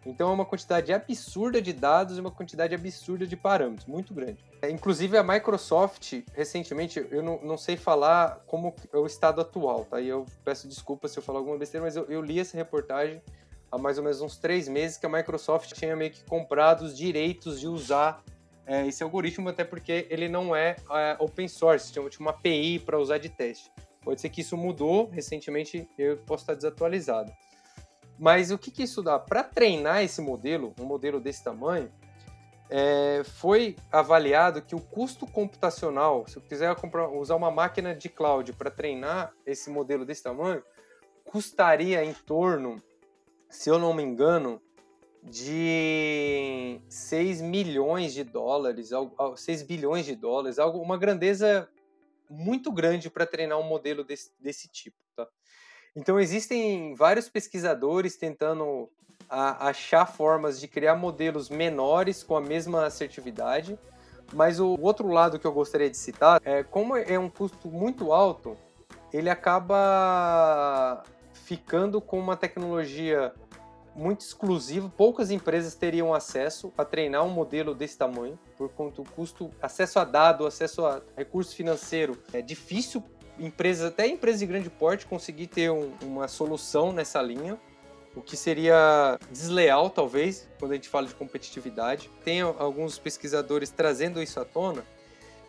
Então é uma quantidade absurda de dados e uma quantidade absurda de parâmetros, muito grande. É, inclusive a Microsoft, recentemente, eu não, não, sei falar como é o estado atual, tá? E eu peço desculpas se eu falar alguma besteira, mas eu, eu li essa reportagem há mais ou menos uns três meses que a Microsoft tinha meio que comprado os direitos de usar é, esse algoritmo, até porque ele não é, é open source, tinha, tinha uma API para usar de teste. Pode ser que isso mudou recentemente, eu posso estar desatualizado. Mas o que, que isso dá? Para treinar esse modelo, um modelo desse tamanho, é, foi avaliado que o custo computacional, se eu quiser comprar, usar uma máquina de cloud para treinar esse modelo desse tamanho, custaria em torno se eu não me engano, de 6 milhões de dólares, 6 bilhões de dólares, uma grandeza muito grande para treinar um modelo desse, desse tipo. Tá? Então, existem vários pesquisadores tentando a, achar formas de criar modelos menores com a mesma assertividade, mas o outro lado que eu gostaria de citar é como é um custo muito alto, ele acaba ficando com uma tecnologia muito exclusiva, poucas empresas teriam acesso a treinar um modelo desse tamanho, por conta do custo, acesso a dado, acesso a recurso financeiro. É difícil empresas, até empresas de grande porte, conseguir ter um, uma solução nessa linha, o que seria desleal, talvez, quando a gente fala de competitividade. Tem alguns pesquisadores trazendo isso à tona,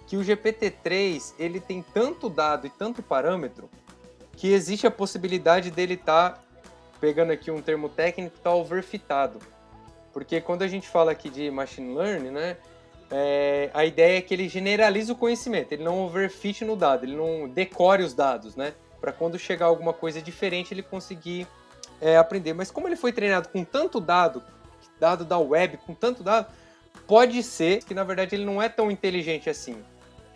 que o GPT-3 ele tem tanto dado e tanto parâmetro que existe a possibilidade dele estar, tá, pegando aqui um termo técnico, tá overfitado. Porque quando a gente fala aqui de machine learning, né, é, a ideia é que ele generaliza o conhecimento, ele não overfit no dado, ele não decore os dados, né, para quando chegar alguma coisa diferente ele conseguir é, aprender. Mas como ele foi treinado com tanto dado, dado da web, com tanto dado, pode ser que na verdade ele não é tão inteligente assim.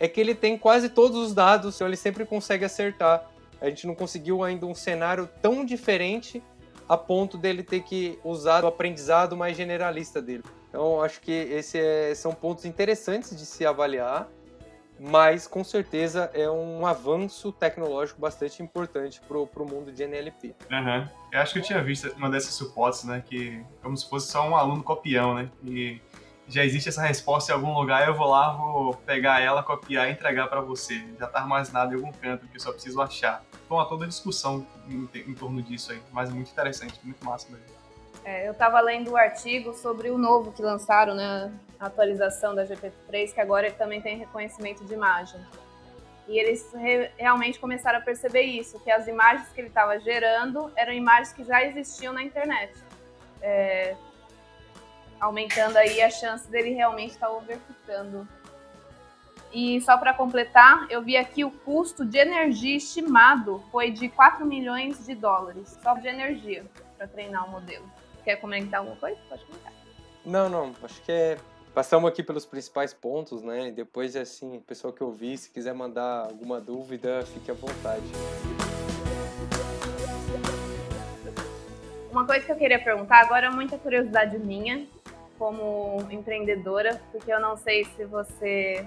É que ele tem quase todos os dados, então ele sempre consegue acertar a gente não conseguiu ainda um cenário tão diferente a ponto dele ter que usar o aprendizado mais generalista dele. Então, acho que esses é, são pontos interessantes de se avaliar, mas com certeza é um avanço tecnológico bastante importante para o mundo de NLP. Uhum. Eu acho que eu tinha visto uma dessas hipóteses, né, que como se fosse só um aluno copião, né, e já existe essa resposta em algum lugar, eu vou lá, vou pegar ela, copiar e entregar para você. Já está armazenado em algum canto que eu só preciso achar. Então há toda a discussão em, em, torno disso aí, mas muito interessante, muito massa mesmo. É, eu estava lendo o um artigo sobre o novo que lançaram, né? atualização da GPT-3, que agora ele também tem reconhecimento de imagem. E eles re realmente começaram a perceber isso, que as imagens que ele estava gerando eram imagens que já existiam na internet. É, aumentando aí a chance dele realmente estar tá overfitando. E só para completar, eu vi aqui o custo de energia estimado foi de 4 milhões de dólares, só de energia, para treinar o modelo. Quer comentar alguma coisa? Pode comentar. Não, não, acho que é Passamos aqui pelos principais pontos, né? E depois, assim, pessoal que ouvir, se quiser mandar alguma dúvida, fique à vontade. Uma coisa que eu queria perguntar agora é muita curiosidade minha, como empreendedora, porque eu não sei se você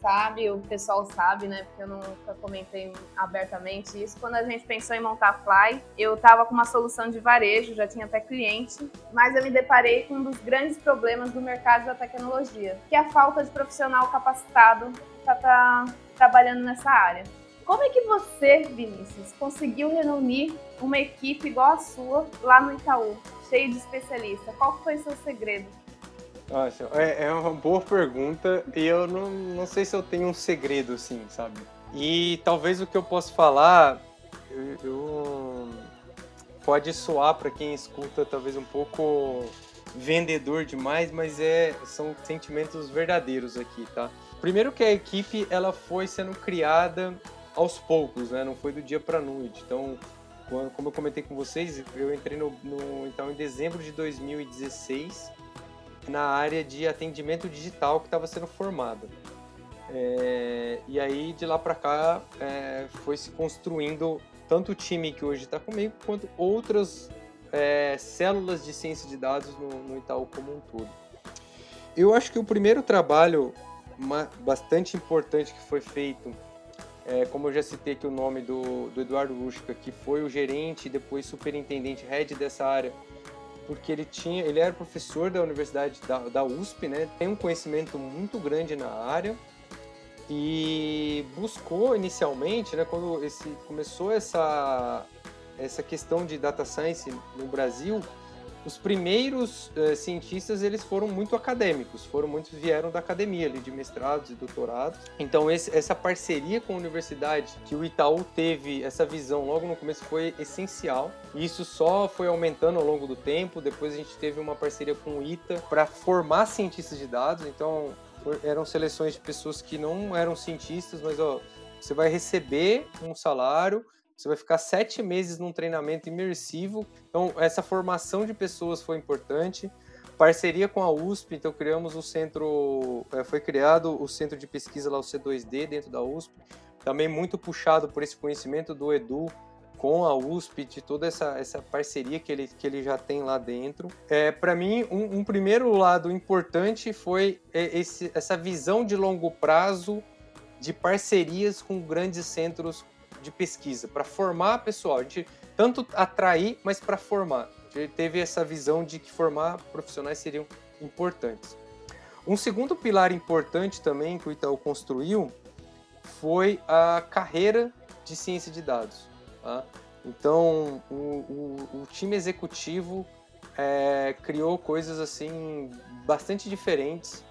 sabe, o pessoal sabe, né? Porque eu nunca comentei abertamente isso. Quando a gente pensou em montar a Fly, eu estava com uma solução de varejo, já tinha até cliente, mas eu me deparei com um dos grandes problemas do mercado da tecnologia, que é a falta de profissional capacitado para estar tá trabalhando nessa área. Como é que você, Vinícius, conseguiu reunir uma equipe igual a sua lá no Itaú, cheio de especialistas? Qual foi o seu segredo? Nossa, é, é uma boa pergunta e eu não, não sei se eu tenho um segredo, assim, sabe? E talvez o que eu posso falar, eu, eu pode soar para quem escuta talvez um pouco vendedor demais, mas é são sentimentos verdadeiros aqui, tá? Primeiro que a equipe ela foi sendo criada aos poucos, né? Não foi do dia para noite. Então, quando, como eu comentei com vocês, eu entrei no, no então em dezembro de 2016 na área de atendimento digital que estava sendo formada. É, e aí de lá para cá é, foi se construindo tanto o time que hoje está comigo quanto outras é, células de ciência de dados no, no, Itaú como um todo. Eu acho que o primeiro trabalho bastante importante que foi feito, é, como eu já citei aqui o nome do, do Eduardo Lushka, que foi o gerente e depois superintendente head dessa área porque ele tinha, ele era professor da universidade da, da USP, né? Tem um conhecimento muito grande na área e buscou inicialmente, né, quando esse começou essa essa questão de data science no Brasil, os primeiros uh, cientistas eles foram muito acadêmicos, foram muitos vieram da academia ali de mestrados e doutorados. Então esse, essa parceria com a universidade que o Itaú teve essa visão logo no começo foi essencial. E isso só foi aumentando ao longo do tempo. Depois a gente teve uma parceria com o ITA para formar cientistas de dados. Então eram seleções de pessoas que não eram cientistas, mas ó, você vai receber um salário você vai ficar sete meses num treinamento imersivo. Então, essa formação de pessoas foi importante. Parceria com a USP, então criamos o centro, é, foi criado o centro de pesquisa lá, o C2D, dentro da USP. Também muito puxado por esse conhecimento do Edu com a USP, de toda essa, essa parceria que ele, que ele já tem lá dentro. É, Para mim, um, um, primeiro lado importante foi é, esse, essa visão de longo prazo de parcerias com grandes centros de pesquisa, para formar pessoal. A gente tanto atrair, mas para formar. A gente teve essa visão de que formar profissionais seriam importantes. Um segundo pilar importante também que o Itaú construiu foi a carreira de ciência de dados. Tá? Então, o, o, o, time executivo é, criou coisas assim bastante diferentes,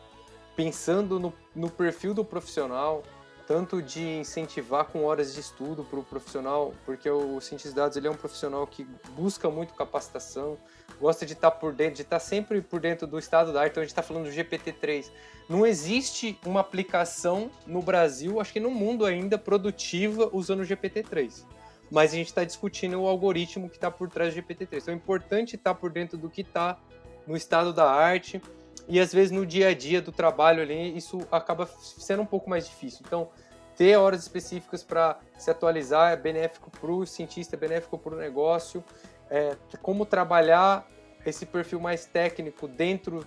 pensando no, no perfil do profissional, tanto de incentivar com horas de estudo para o profissional, porque o cientista de dados ele é um profissional que busca muito capacitação, gosta de estar tá por dentro, de estar tá sempre por dentro do estado da arte. Então a gente está falando do GPT-3. Não existe uma aplicação no Brasil, acho que no mundo ainda, produtiva usando o GPT-3. Mas a gente está discutindo o algoritmo que está por trás do GPT-3. Então é importante estar tá por dentro do que está no estado da arte e às vezes no dia a dia do trabalho ali isso acaba sendo um pouco mais difícil. Então, ter horas específicas para se atualizar é benéfico para o cientista, é benéfico para o negócio. É, como trabalhar esse perfil mais técnico dentro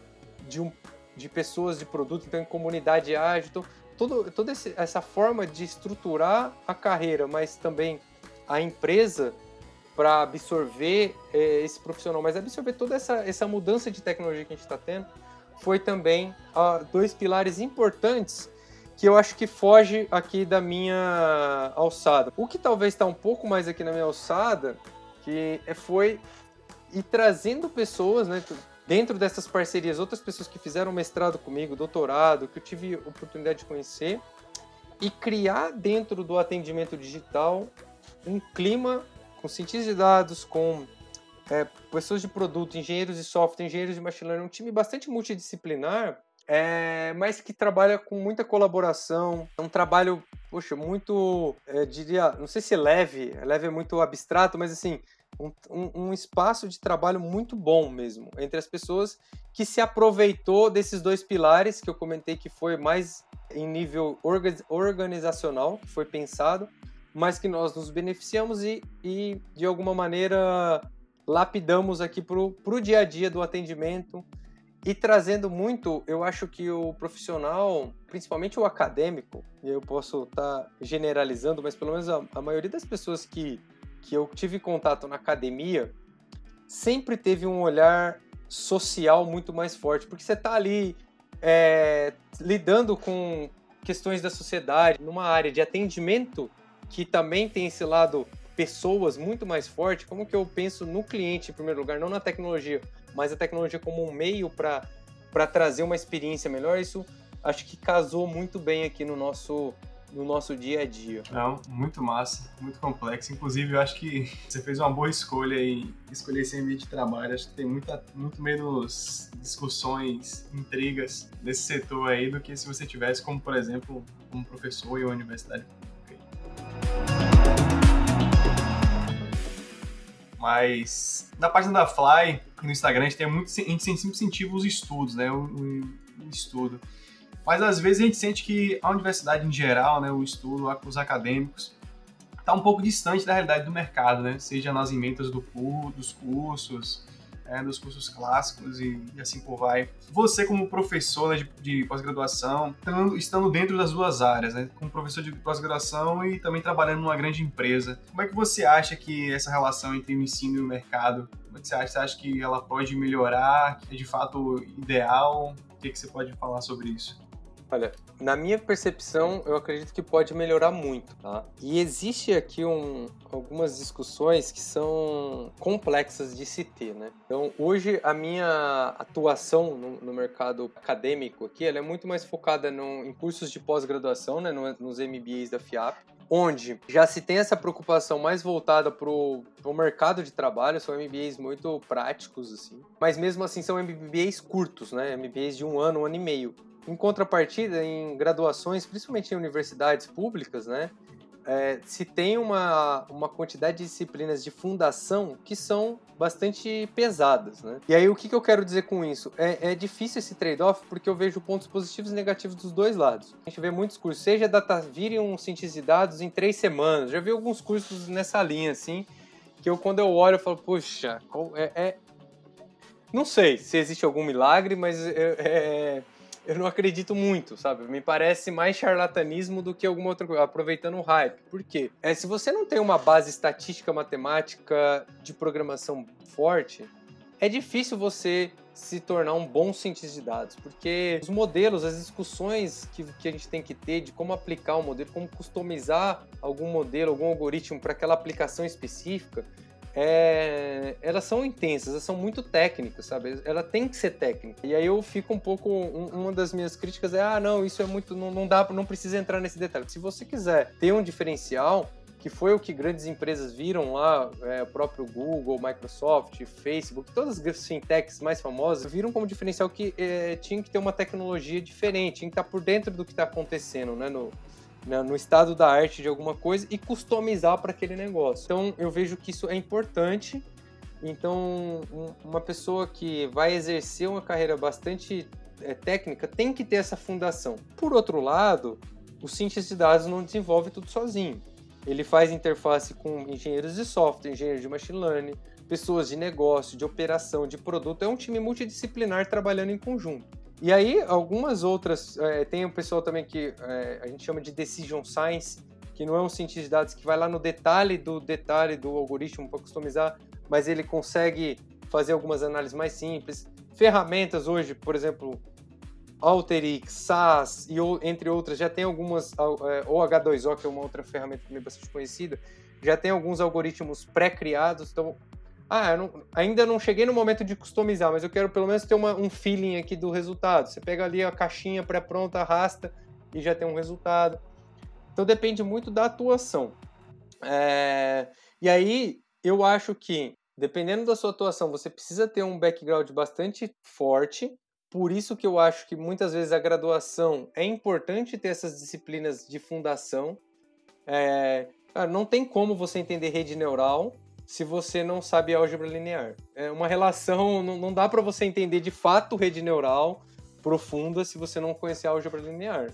de, um, de pessoas de produto, então em comunidade ágil. Então, todo, toda esse, essa forma de estruturar a carreira, mas também a empresa para absorver é, esse profissional, mas absorver toda essa, essa mudança de tecnologia que a gente está tendo foi também uh, dois pilares importantes que eu acho que foge aqui da minha alçada. O que talvez está um pouco mais aqui na minha alçada, que é, foi ir trazendo pessoas, né? dentro dessas parcerias, outras pessoas que fizeram mestrado comigo, doutorado, que eu tive oportunidade de conhecer, e criar dentro do atendimento digital um clima com cientistas de dados, com é, pessoas de produto, engenheiros de software, engenheiros de machine learning, um time bastante multidisciplinar, é, mas que trabalha com muita colaboração, é um trabalho, poxa, muito, é, diria, não sei se é leve, leve é muito abstrato, mas assim, um, um, um, espaço de trabalho muito bom mesmo entre as pessoas que se aproveitou desses dois pilares que eu comentei que foi mais em nível organizacional, que foi pensado, mas que nós nos beneficiamos e, e de alguma maneira lapidamos aqui para o dia a dia do atendimento e trazendo muito, eu acho que o profissional, principalmente o acadêmico, eu posso estar tá generalizando, mas pelo menos a, a maioria das pessoas que que eu tive contato na academia sempre teve um olhar social muito mais forte, porque você está ali é, lidando com questões da sociedade, numa área de atendimento que também tem esse lado pessoas muito mais forte, como que eu penso no cliente em primeiro lugar, não na tecnologia, mas a tecnologia como um meio para trazer uma experiência melhor, isso acho que casou muito bem aqui no nosso no nosso dia a dia. Não, muito massa, muito complexo. Inclusive, eu acho que <laughs> você fez uma boa escolha em escolher esse ambiente de trabalho. Acho que tem muita, muito menos discussões, intrigas nesse setor aí do que se você tivesse como, por exemplo, um professor em uma universidade Mas na página da Fly, no Instagram, a gente tem muito, a gente sempre incentiva os estudos, né? O, o, o estudo. Mas às vezes a gente sente que a universidade em geral, né, o estudo, os acadêmicos, está um pouco distante da realidade do mercado, né? Seja nas emendas do dos cursos, é, dos cursos clássicos e, e, assim por vai. Você como professor né, de, de pós-graduação, estando dentro das duas áreas, né? Como professor de pós-graduação e também trabalhando numa grande empresa, como é que você acha que essa relação entre o ensino e o mercado, como é que você acha? Você acha que ela pode melhorar? É de fato ideal? O que, que você pode falar sobre isso? Olha, na minha percepção, eu acredito que pode melhorar muito, tá? E existe aqui um, algumas discussões que são complexas de se ter, né? Então, hoje a minha atuação no, no mercado acadêmico aqui, ela é muito mais focada no, em cursos de pós-graduação, né? No, nos MBAs da FIAP, onde já se tem essa preocupação mais voltada para o mercado de trabalho, são MBAs muito práticos, assim. Mas mesmo assim são MBAs curtos, né? MBAs de um ano, um ano e meio. Em contrapartida, em graduações, principalmente em universidades públicas, né, é, se tem uma, uma quantidade de disciplinas de fundação que são bastante pesadas. Né? E aí, o que, que eu quero dizer com isso? É, é difícil esse trade-off porque eu vejo pontos positivos e negativos dos dois lados. A gente vê muitos cursos, seja data, vire um cientista de dados em três semanas. Já vi alguns cursos nessa linha, assim, que eu, quando eu olho, eu falo, puxa, é, é... não sei se existe algum milagre, mas é eu não acredito muito, sabe? Me parece mais charlatanismo do que alguma outra coisa, aproveitando o hype. Por quê? É, se você não tem uma base estatística, matemática, de programação forte, é difícil você se tornar um bom cientista de dados, porque os modelos, as discussões que, que a gente tem que ter de como aplicar um modelo, como customizar algum modelo, algum algoritmo para aquela aplicação específica, é, elas são intensas, elas são muito técnicas, sabe? Ela tem que ser técnica. E aí eu fico um pouco. Um, uma das minhas críticas é: ah, não, isso é muito. Não, não dá, não precisa entrar nesse detalhe. Se você quiser ter um diferencial, que foi o que grandes empresas viram lá, é, o próprio Google, Microsoft, Facebook, todas as fintechs mais famosas viram como diferencial que é, tinha que ter uma tecnologia diferente, tinha que estar por dentro do que está acontecendo, né, no, né, no estado da arte de alguma coisa e customizar para aquele negócio. Então eu vejo que isso é importante. Então uma pessoa que vai exercer uma carreira bastante é, técnica tem que ter essa fundação. Por outro lado, o cientista de dados não desenvolve tudo sozinho. Ele faz interface com engenheiros de software, engenheiros de machine learning, pessoas de negócio, de operação, de produto. É um time multidisciplinar trabalhando em conjunto. E aí, algumas outras. É, tem o um pessoal também que é, a gente chama de decision science, que não é um cientista de dados que vai lá no detalhe do detalhe do algoritmo para customizar, mas ele consegue fazer algumas análises mais simples. Ferramentas hoje, por exemplo, Alteryx, SAS e entre outras, já tem algumas, é, ou H2O, que é uma outra ferramenta também bastante conhecida, já tem alguns algoritmos pré-criados, então ah, não, ainda não cheguei no momento de customizar, mas eu quero pelo menos ter uma, um feeling aqui do resultado. Você pega ali a caixinha pré-pronta, arrasta e já tem um resultado. Então depende muito da atuação. É, e aí eu acho que, dependendo da sua atuação, você precisa ter um background bastante forte. Por isso que eu acho que muitas vezes a graduação é importante ter essas disciplinas de fundação. É, não tem como você entender rede neural se você não sabe álgebra linear. É uma relação, não, não dá para você entender de fato rede neural profunda se você não conhecer álgebra linear.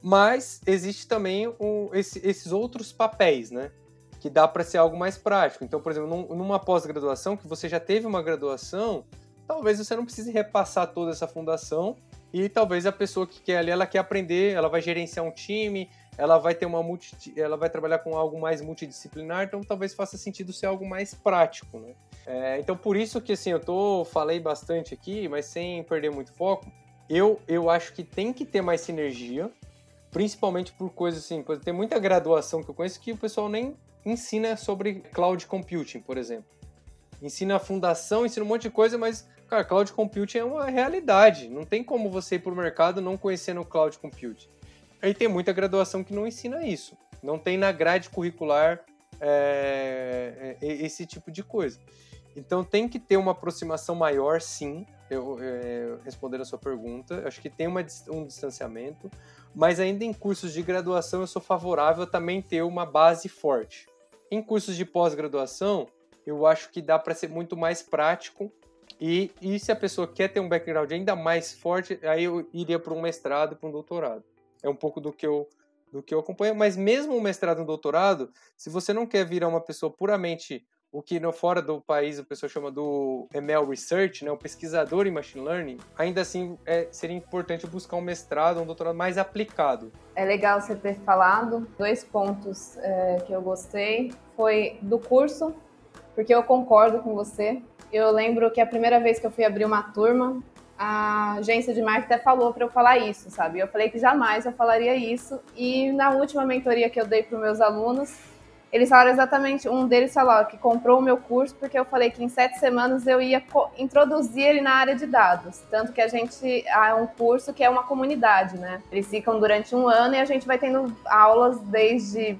Mas existe também o, esse, esses outros papéis, né? Que dá para ser algo mais prático. Então, por exemplo, num, numa pós-graduação, que você já teve uma graduação, talvez você não precise repassar toda essa fundação e talvez a pessoa que quer ali, ela quer aprender, ela vai gerenciar um time, ela vai ter uma multi, ela vai trabalhar com algo mais multidisciplinar, então talvez faça sentido ser algo mais prático, né? É, então por isso que assim eu tô falei bastante aqui, mas sem perder muito foco. Eu eu acho que tem que ter mais sinergia, principalmente por coisas assim, tem muita graduação que eu conheço que o pessoal nem ensina sobre cloud computing, por exemplo. Ensina fundação, ensina um monte de coisa, mas cara, cloud computing é uma realidade. Não tem como você ir para o mercado não conhecendo cloud computing. Aí tem muita graduação que não ensina isso. Não tem na grade curricular é, é, esse tipo de coisa. Então tem que ter uma aproximação maior, sim, eu, é, respondendo a sua pergunta. Acho que tem uma, um distanciamento, mas ainda em cursos de graduação eu sou favorável a também ter uma base forte. Em cursos de pós-graduação, eu acho que dá para ser muito mais prático. E, e se a pessoa quer ter um background ainda mais forte, aí eu iria para um mestrado, para um doutorado. É um pouco do que eu do que eu acompanho, mas mesmo um mestrado e um doutorado, se você não quer virar uma pessoa puramente o que no fora do país o pessoal chama do ML Research, né, o pesquisador em Machine Learning, ainda assim é, seria importante buscar um mestrado, um doutorado mais aplicado. É legal você ter falado dois pontos é, que eu gostei. Foi do curso, porque eu concordo com você. Eu lembro que a primeira vez que eu fui abrir uma turma, a agência de marketing até falou para eu falar isso, sabe? Eu falei que jamais eu falaria isso. E na última mentoria que eu dei para os meus alunos, eles falaram exatamente, um deles falou que comprou o meu curso porque eu falei que em sete semanas eu ia introduzir ele na área de dados. Tanto que a gente é um curso que é uma comunidade, né? Eles ficam durante um ano e a gente vai tendo aulas desde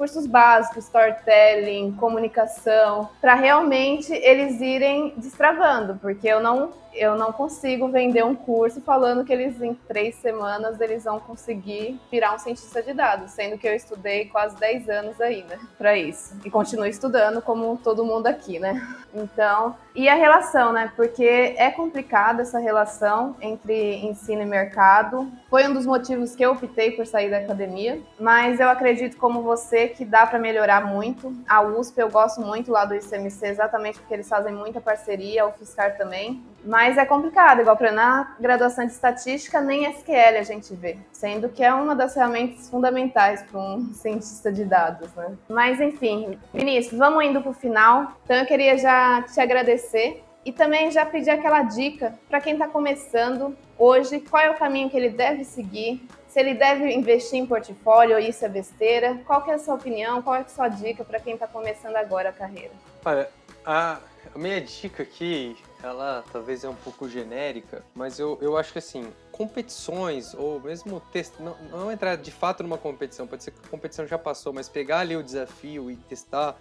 cursos básicos, storytelling, comunicação, para realmente eles irem destravando, porque eu não eu não consigo vender um curso falando que eles em três semanas eles vão conseguir virar um cientista de dados, sendo que eu estudei quase 10 anos ainda para isso. E continuo estudando como todo mundo aqui, né? Então, e a relação, né? Porque é complicada essa relação entre ensino e mercado. Foi um dos motivos que eu optei por sair da academia, mas eu acredito como você que dá para melhorar muito. A USP eu gosto muito lá do ICMC exatamente porque eles fazem muita parceria, o Fiscar também. Mas é complicado, igual para na graduação de estatística, nem SQL a gente vê, sendo que é uma das ferramentas fundamentais para um <laughs> cientista de dados, né? Mas enfim, Vinícius, vamos indo para o final. Então eu queria já te agradecer e também já pedir aquela dica para quem está começando hoje, qual é o caminho que ele deve seguir, se ele deve investir em portfólio ou isso é besteira. Qual é a sua opinião, qual é a sua dica para quem está começando agora a carreira? Olha, a minha dica aqui ela talvez é um pouco genérica, mas eu, eu acho que assim, competições ou mesmo test, não, não entrar de fato numa competição, pode ser que a competição já passou, mas pegar ali o desafio e testar,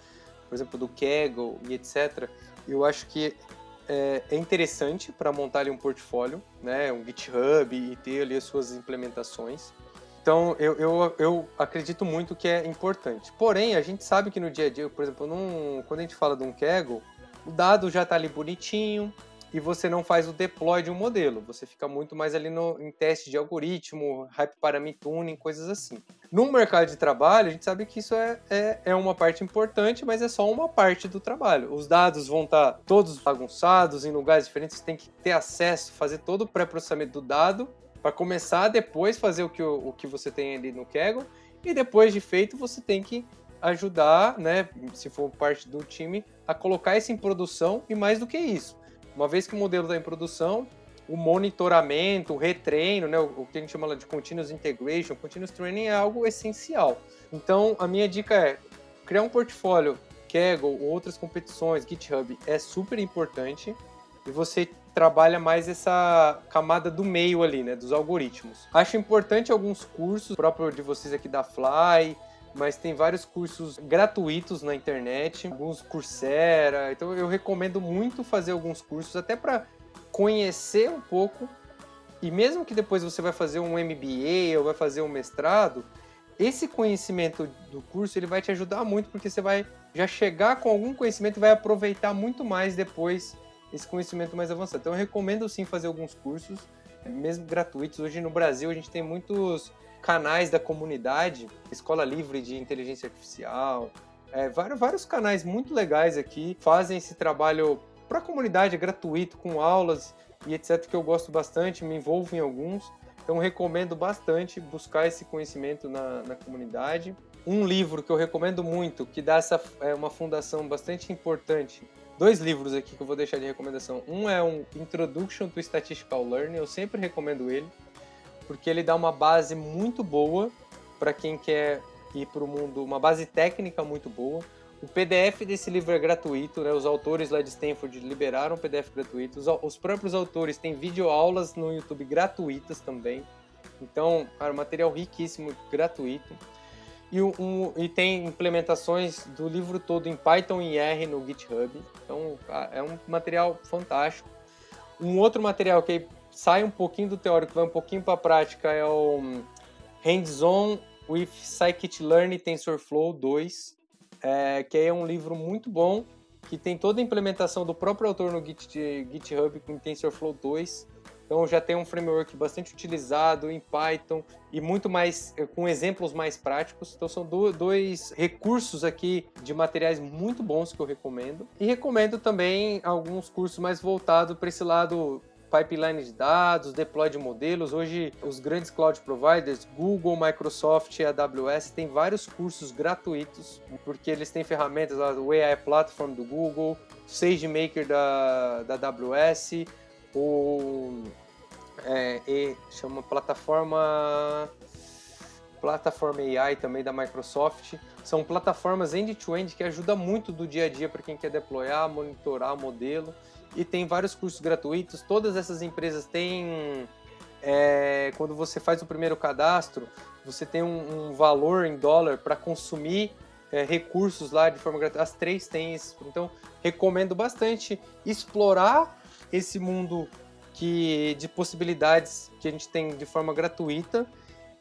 por exemplo, do Kaggle e etc., eu acho que é, é interessante para montar ali um portfólio, né, um GitHub e ter ali as suas implementações. Então, eu, eu, eu acredito muito que é importante. Porém, a gente sabe que no dia a dia, por exemplo, num, quando a gente fala de um Kaggle, o dado já está ali bonitinho e você não faz o deploy de um modelo. Você fica muito mais ali no, em teste de algoritmo, hype parameter tuning, coisas assim. No mercado de trabalho, a gente sabe que isso é, é, é, uma parte importante, mas é só uma parte do trabalho. Os dados vão estar tá todos bagunçados em lugares diferentes, você tem que ter acesso, fazer todo o pré-processamento do dado para começar depois fazer o que, o que você tem ali no Kaggle e depois de feito você tem que ajudar, né, se for parte do time, a colocar isso em produção e mais do que isso. Uma vez que o modelo está em produção, o monitoramento, o retreino, né, o que a gente chama de continuous integration, continuous training é algo essencial. Então, a minha dica é criar um portfólio Kaggle ou outras competições, GitHub, é super importante e você trabalha mais essa camada do meio ali, né, dos algoritmos. Acho importante alguns cursos, próprio de vocês aqui da Fly, mas tem vários cursos gratuitos na internet, alguns Coursera, então eu recomendo muito fazer alguns cursos até para conhecer um pouco e mesmo que depois você vai fazer um MBA ou vai fazer um mestrado, esse conhecimento do curso ele vai te ajudar muito porque você vai já chegar com algum conhecimento e vai aproveitar muito mais depois esse conhecimento mais avançado. Então eu recomendo sim fazer alguns cursos, mesmo gratuitos. Hoje no Brasil a gente tem muitos canais da comunidade, Escola Livre de Inteligência Artificial, é, vários, vários canais muito legais aqui fazem esse trabalho para a comunidade, é gratuito, com aulas e etc, que eu gosto bastante, me envolvo em alguns. Então recomendo bastante buscar esse conhecimento na, na comunidade. Um livro que eu recomendo muito, que dá essa, é uma fundação bastante importante dois livros aqui que eu vou deixar de recomendação. Um é um Introduction to Statistical Learning, eu sempre recomendo ele, porque ele dá uma base muito boa para quem quer ir para o mundo, uma base técnica muito boa. O PDF desse livro é gratuito, né? Os autores lá de Stanford liberaram o PDF gratuito. Os, os próprios autores têm videoaulas no YouTube gratuitas também. Então, cara, material riquíssimo, gratuito. E, um, e tem implementações do livro todo em Python e R no GitHub. Então é um material fantástico. Um outro material que sai um pouquinho do teórico, vai um pouquinho para a prática, é o hum, Hands-on with Scikit-Learn TensorFlow 2, é, que é um livro muito bom, que tem toda a implementação do próprio autor no Git, GitHub com TensorFlow 2 então já tem um framework bastante utilizado em Python e muito mais eh, com exemplos mais práticos. Então são dois recursos aqui de materiais muito bons que eu recomendo. E recomendo também alguns cursos mais voltados para esse lado pipeline de dados, deploy de modelos. Hoje, os grandes cloud providers, Google, Microsoft e AWS, têm vários cursos gratuitos, porque eles têm ferramentas, o AI Platform do Google, SageMaker da, da AWS, o é, e chama plataforma plataforma AI também da Microsoft. São plataformas end-to-end -end que ajudam muito do dia a dia para quem quer deployar, monitorar o modelo. E tem vários cursos gratuitos. Todas essas empresas têm. É, quando você faz o primeiro cadastro, você tem um, um valor em dólar para consumir é, recursos lá de forma gratuita. As três têm isso. Então, recomendo bastante explorar esse mundo que de possibilidades que a gente tem de forma gratuita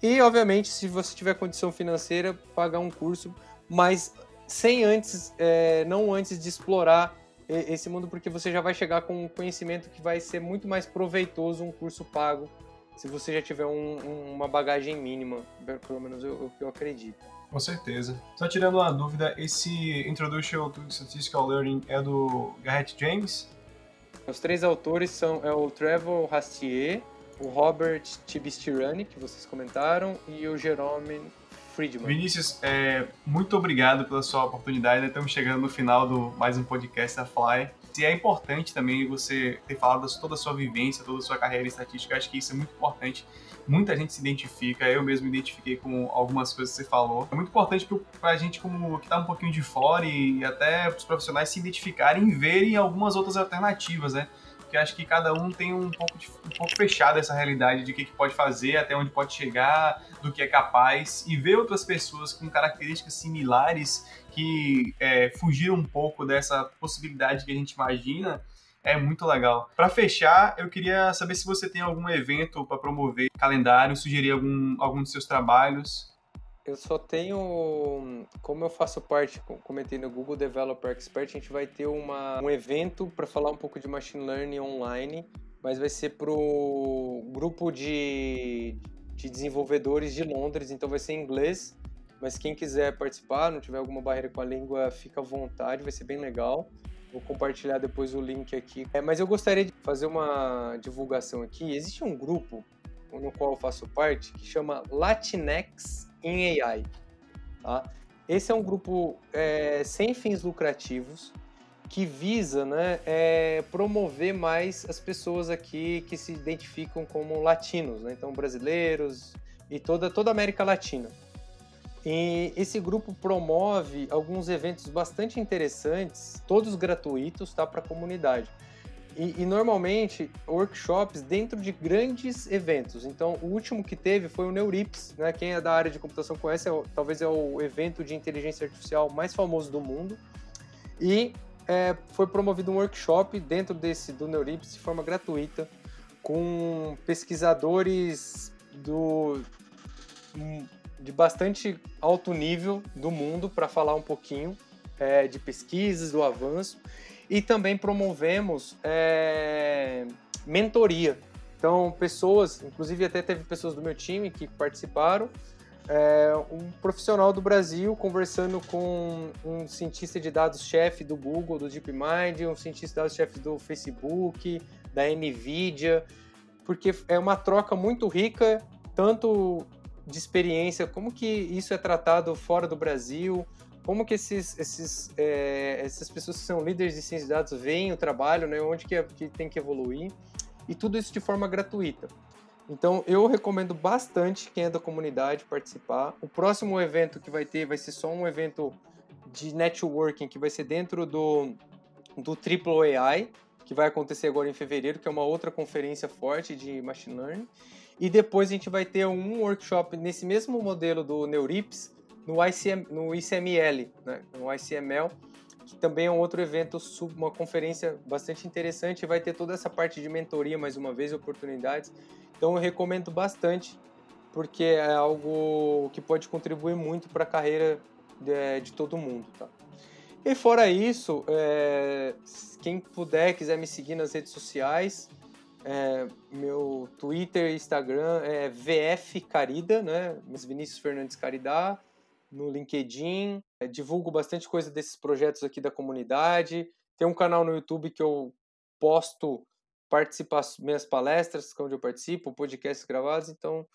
e obviamente se você tiver condição financeira pagar um curso, mas sem antes, é, não antes de explorar esse mundo, porque você já vai chegar com um conhecimento que vai ser muito mais proveitoso um curso pago, se você já tiver um, uma bagagem mínima, pelo menos eu, eu acredito. Com certeza. Só tirando uma dúvida, esse Introduction to Statistical Learning é do Garrett James? Os três autores são é o Trevor Rastier, o Robert Tibistirani, que vocês comentaram, e o Jerome Friedman. Vinícius, é, muito obrigado pela sua oportunidade. Estamos chegando no final do mais um podcast da Fly. E é importante também você ter falado toda a sua vivência, toda a sua carreira estatística. Acho que isso é muito importante muita gente se identifica, eu mesmo me identifiquei com algumas coisas que você falou. É muito importante para a gente como que está um pouquinho de fora e até os profissionais se identificarem e verem algumas outras alternativas, né? Porque acho que cada um tem um pouco, de, um pouco fechado essa realidade de o que, que pode fazer, até onde pode chegar, do que é capaz, e ver outras pessoas com características similares que é, fugiram um pouco dessa possibilidade que a gente imagina é muito legal. Para fechar, eu queria saber se você tem algum evento para promover, calendário, sugerir algum, algum dos seus trabalhos. Eu só tenho, como eu faço parte, comentei no Google Developer Expert, a gente vai ter uma, um evento para falar um pouco de machine learning online, mas vai ser pro grupo de, de desenvolvedores de Londres, então vai ser em inglês. Mas quem quiser participar, não tiver alguma barreira com a língua, fica à vontade, vai ser bem legal. Vou compartilhar depois o link aqui. É, mas eu gostaria de fazer uma divulgação aqui. Existe um grupo no qual eu faço parte que chama Latinx em AI. Tá? Esse é um grupo é, sem fins lucrativos que visa né, é, promover mais as pessoas aqui que se identificam como latinos, né? então brasileiros e toda, toda a América Latina. E esse grupo promove alguns eventos bastante interessantes, todos gratuitos, tá, para a comunidade. E, e, normalmente workshops dentro de grandes eventos. Então, o último que teve foi o Neurips, né? Quem é da área de computação conhece, é, talvez é o evento de inteligência artificial mais famoso do mundo. E é, foi promovido um workshop dentro desse do Neurips de forma gratuita com pesquisadores do de bastante alto nível do mundo para falar um pouquinho é, de pesquisas, do avanço e também promovemos é, mentoria. Então, pessoas, inclusive até teve pessoas do meu time que participaram, é, um profissional do Brasil conversando com um cientista de dados-chefe do Google, do DeepMind, um cientista de dados-chefe do Facebook, da NVIDIA, porque é uma troca muito rica, tanto de experiência, como que isso é tratado fora do Brasil, como que esses, esses, é, essas pessoas que são líderes de ciência de dados veem o trabalho, né, onde que, é, que tem que evoluir, e tudo isso de forma gratuita. Então eu recomendo bastante quem é da comunidade participar. O próximo evento que vai ter vai ser só um evento de networking que vai ser dentro do, do Triple AI, que vai acontecer agora em fevereiro, que é uma outra conferência forte de machine learning. E depois a gente vai ter um workshop nesse mesmo modelo do Neurips, no, ICM, no ICML, né, no ICML, que também é um outro evento, uma conferência bastante interessante, vai ter toda essa parte de mentoria, mais uma vez, oportunidades. Então eu recomendo bastante, porque é algo que pode contribuir muito para a carreira de, de, todo mundo. Tá? E fora isso, é, quem puder, quiser me seguir nas redes sociais, é, meu Twitter e Instagram é VF Carida, né? Vinícius Fernandes Caridá no LinkedIn, é, divulgo bastante coisa desses projetos aqui da comunidade. Tem um canal no YouTube que eu posto participar minhas palestras, onde eu participo, podcasts gravados, então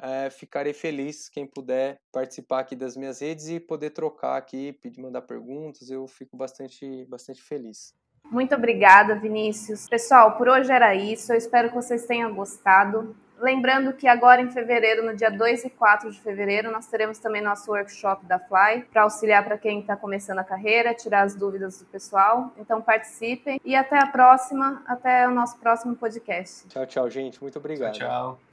é, ficarei feliz quem puder participar aqui das minhas redes e poder trocar aqui, pedir, mandar perguntas, eu fico bastante, bastante feliz. Muito obrigada, Vinícius. Pessoal, por hoje era isso. Eu espero que vocês tenham gostado. Lembrando que agora em fevereiro, no dia 2 e 4 de fevereiro, nós teremos também nosso workshop da Fly para auxiliar para quem está começando a carreira, tirar as dúvidas do pessoal. Então participem e até a próxima, até o nosso próximo podcast. Tchau, tchau, gente. Muito obrigado. Tchau. tchau.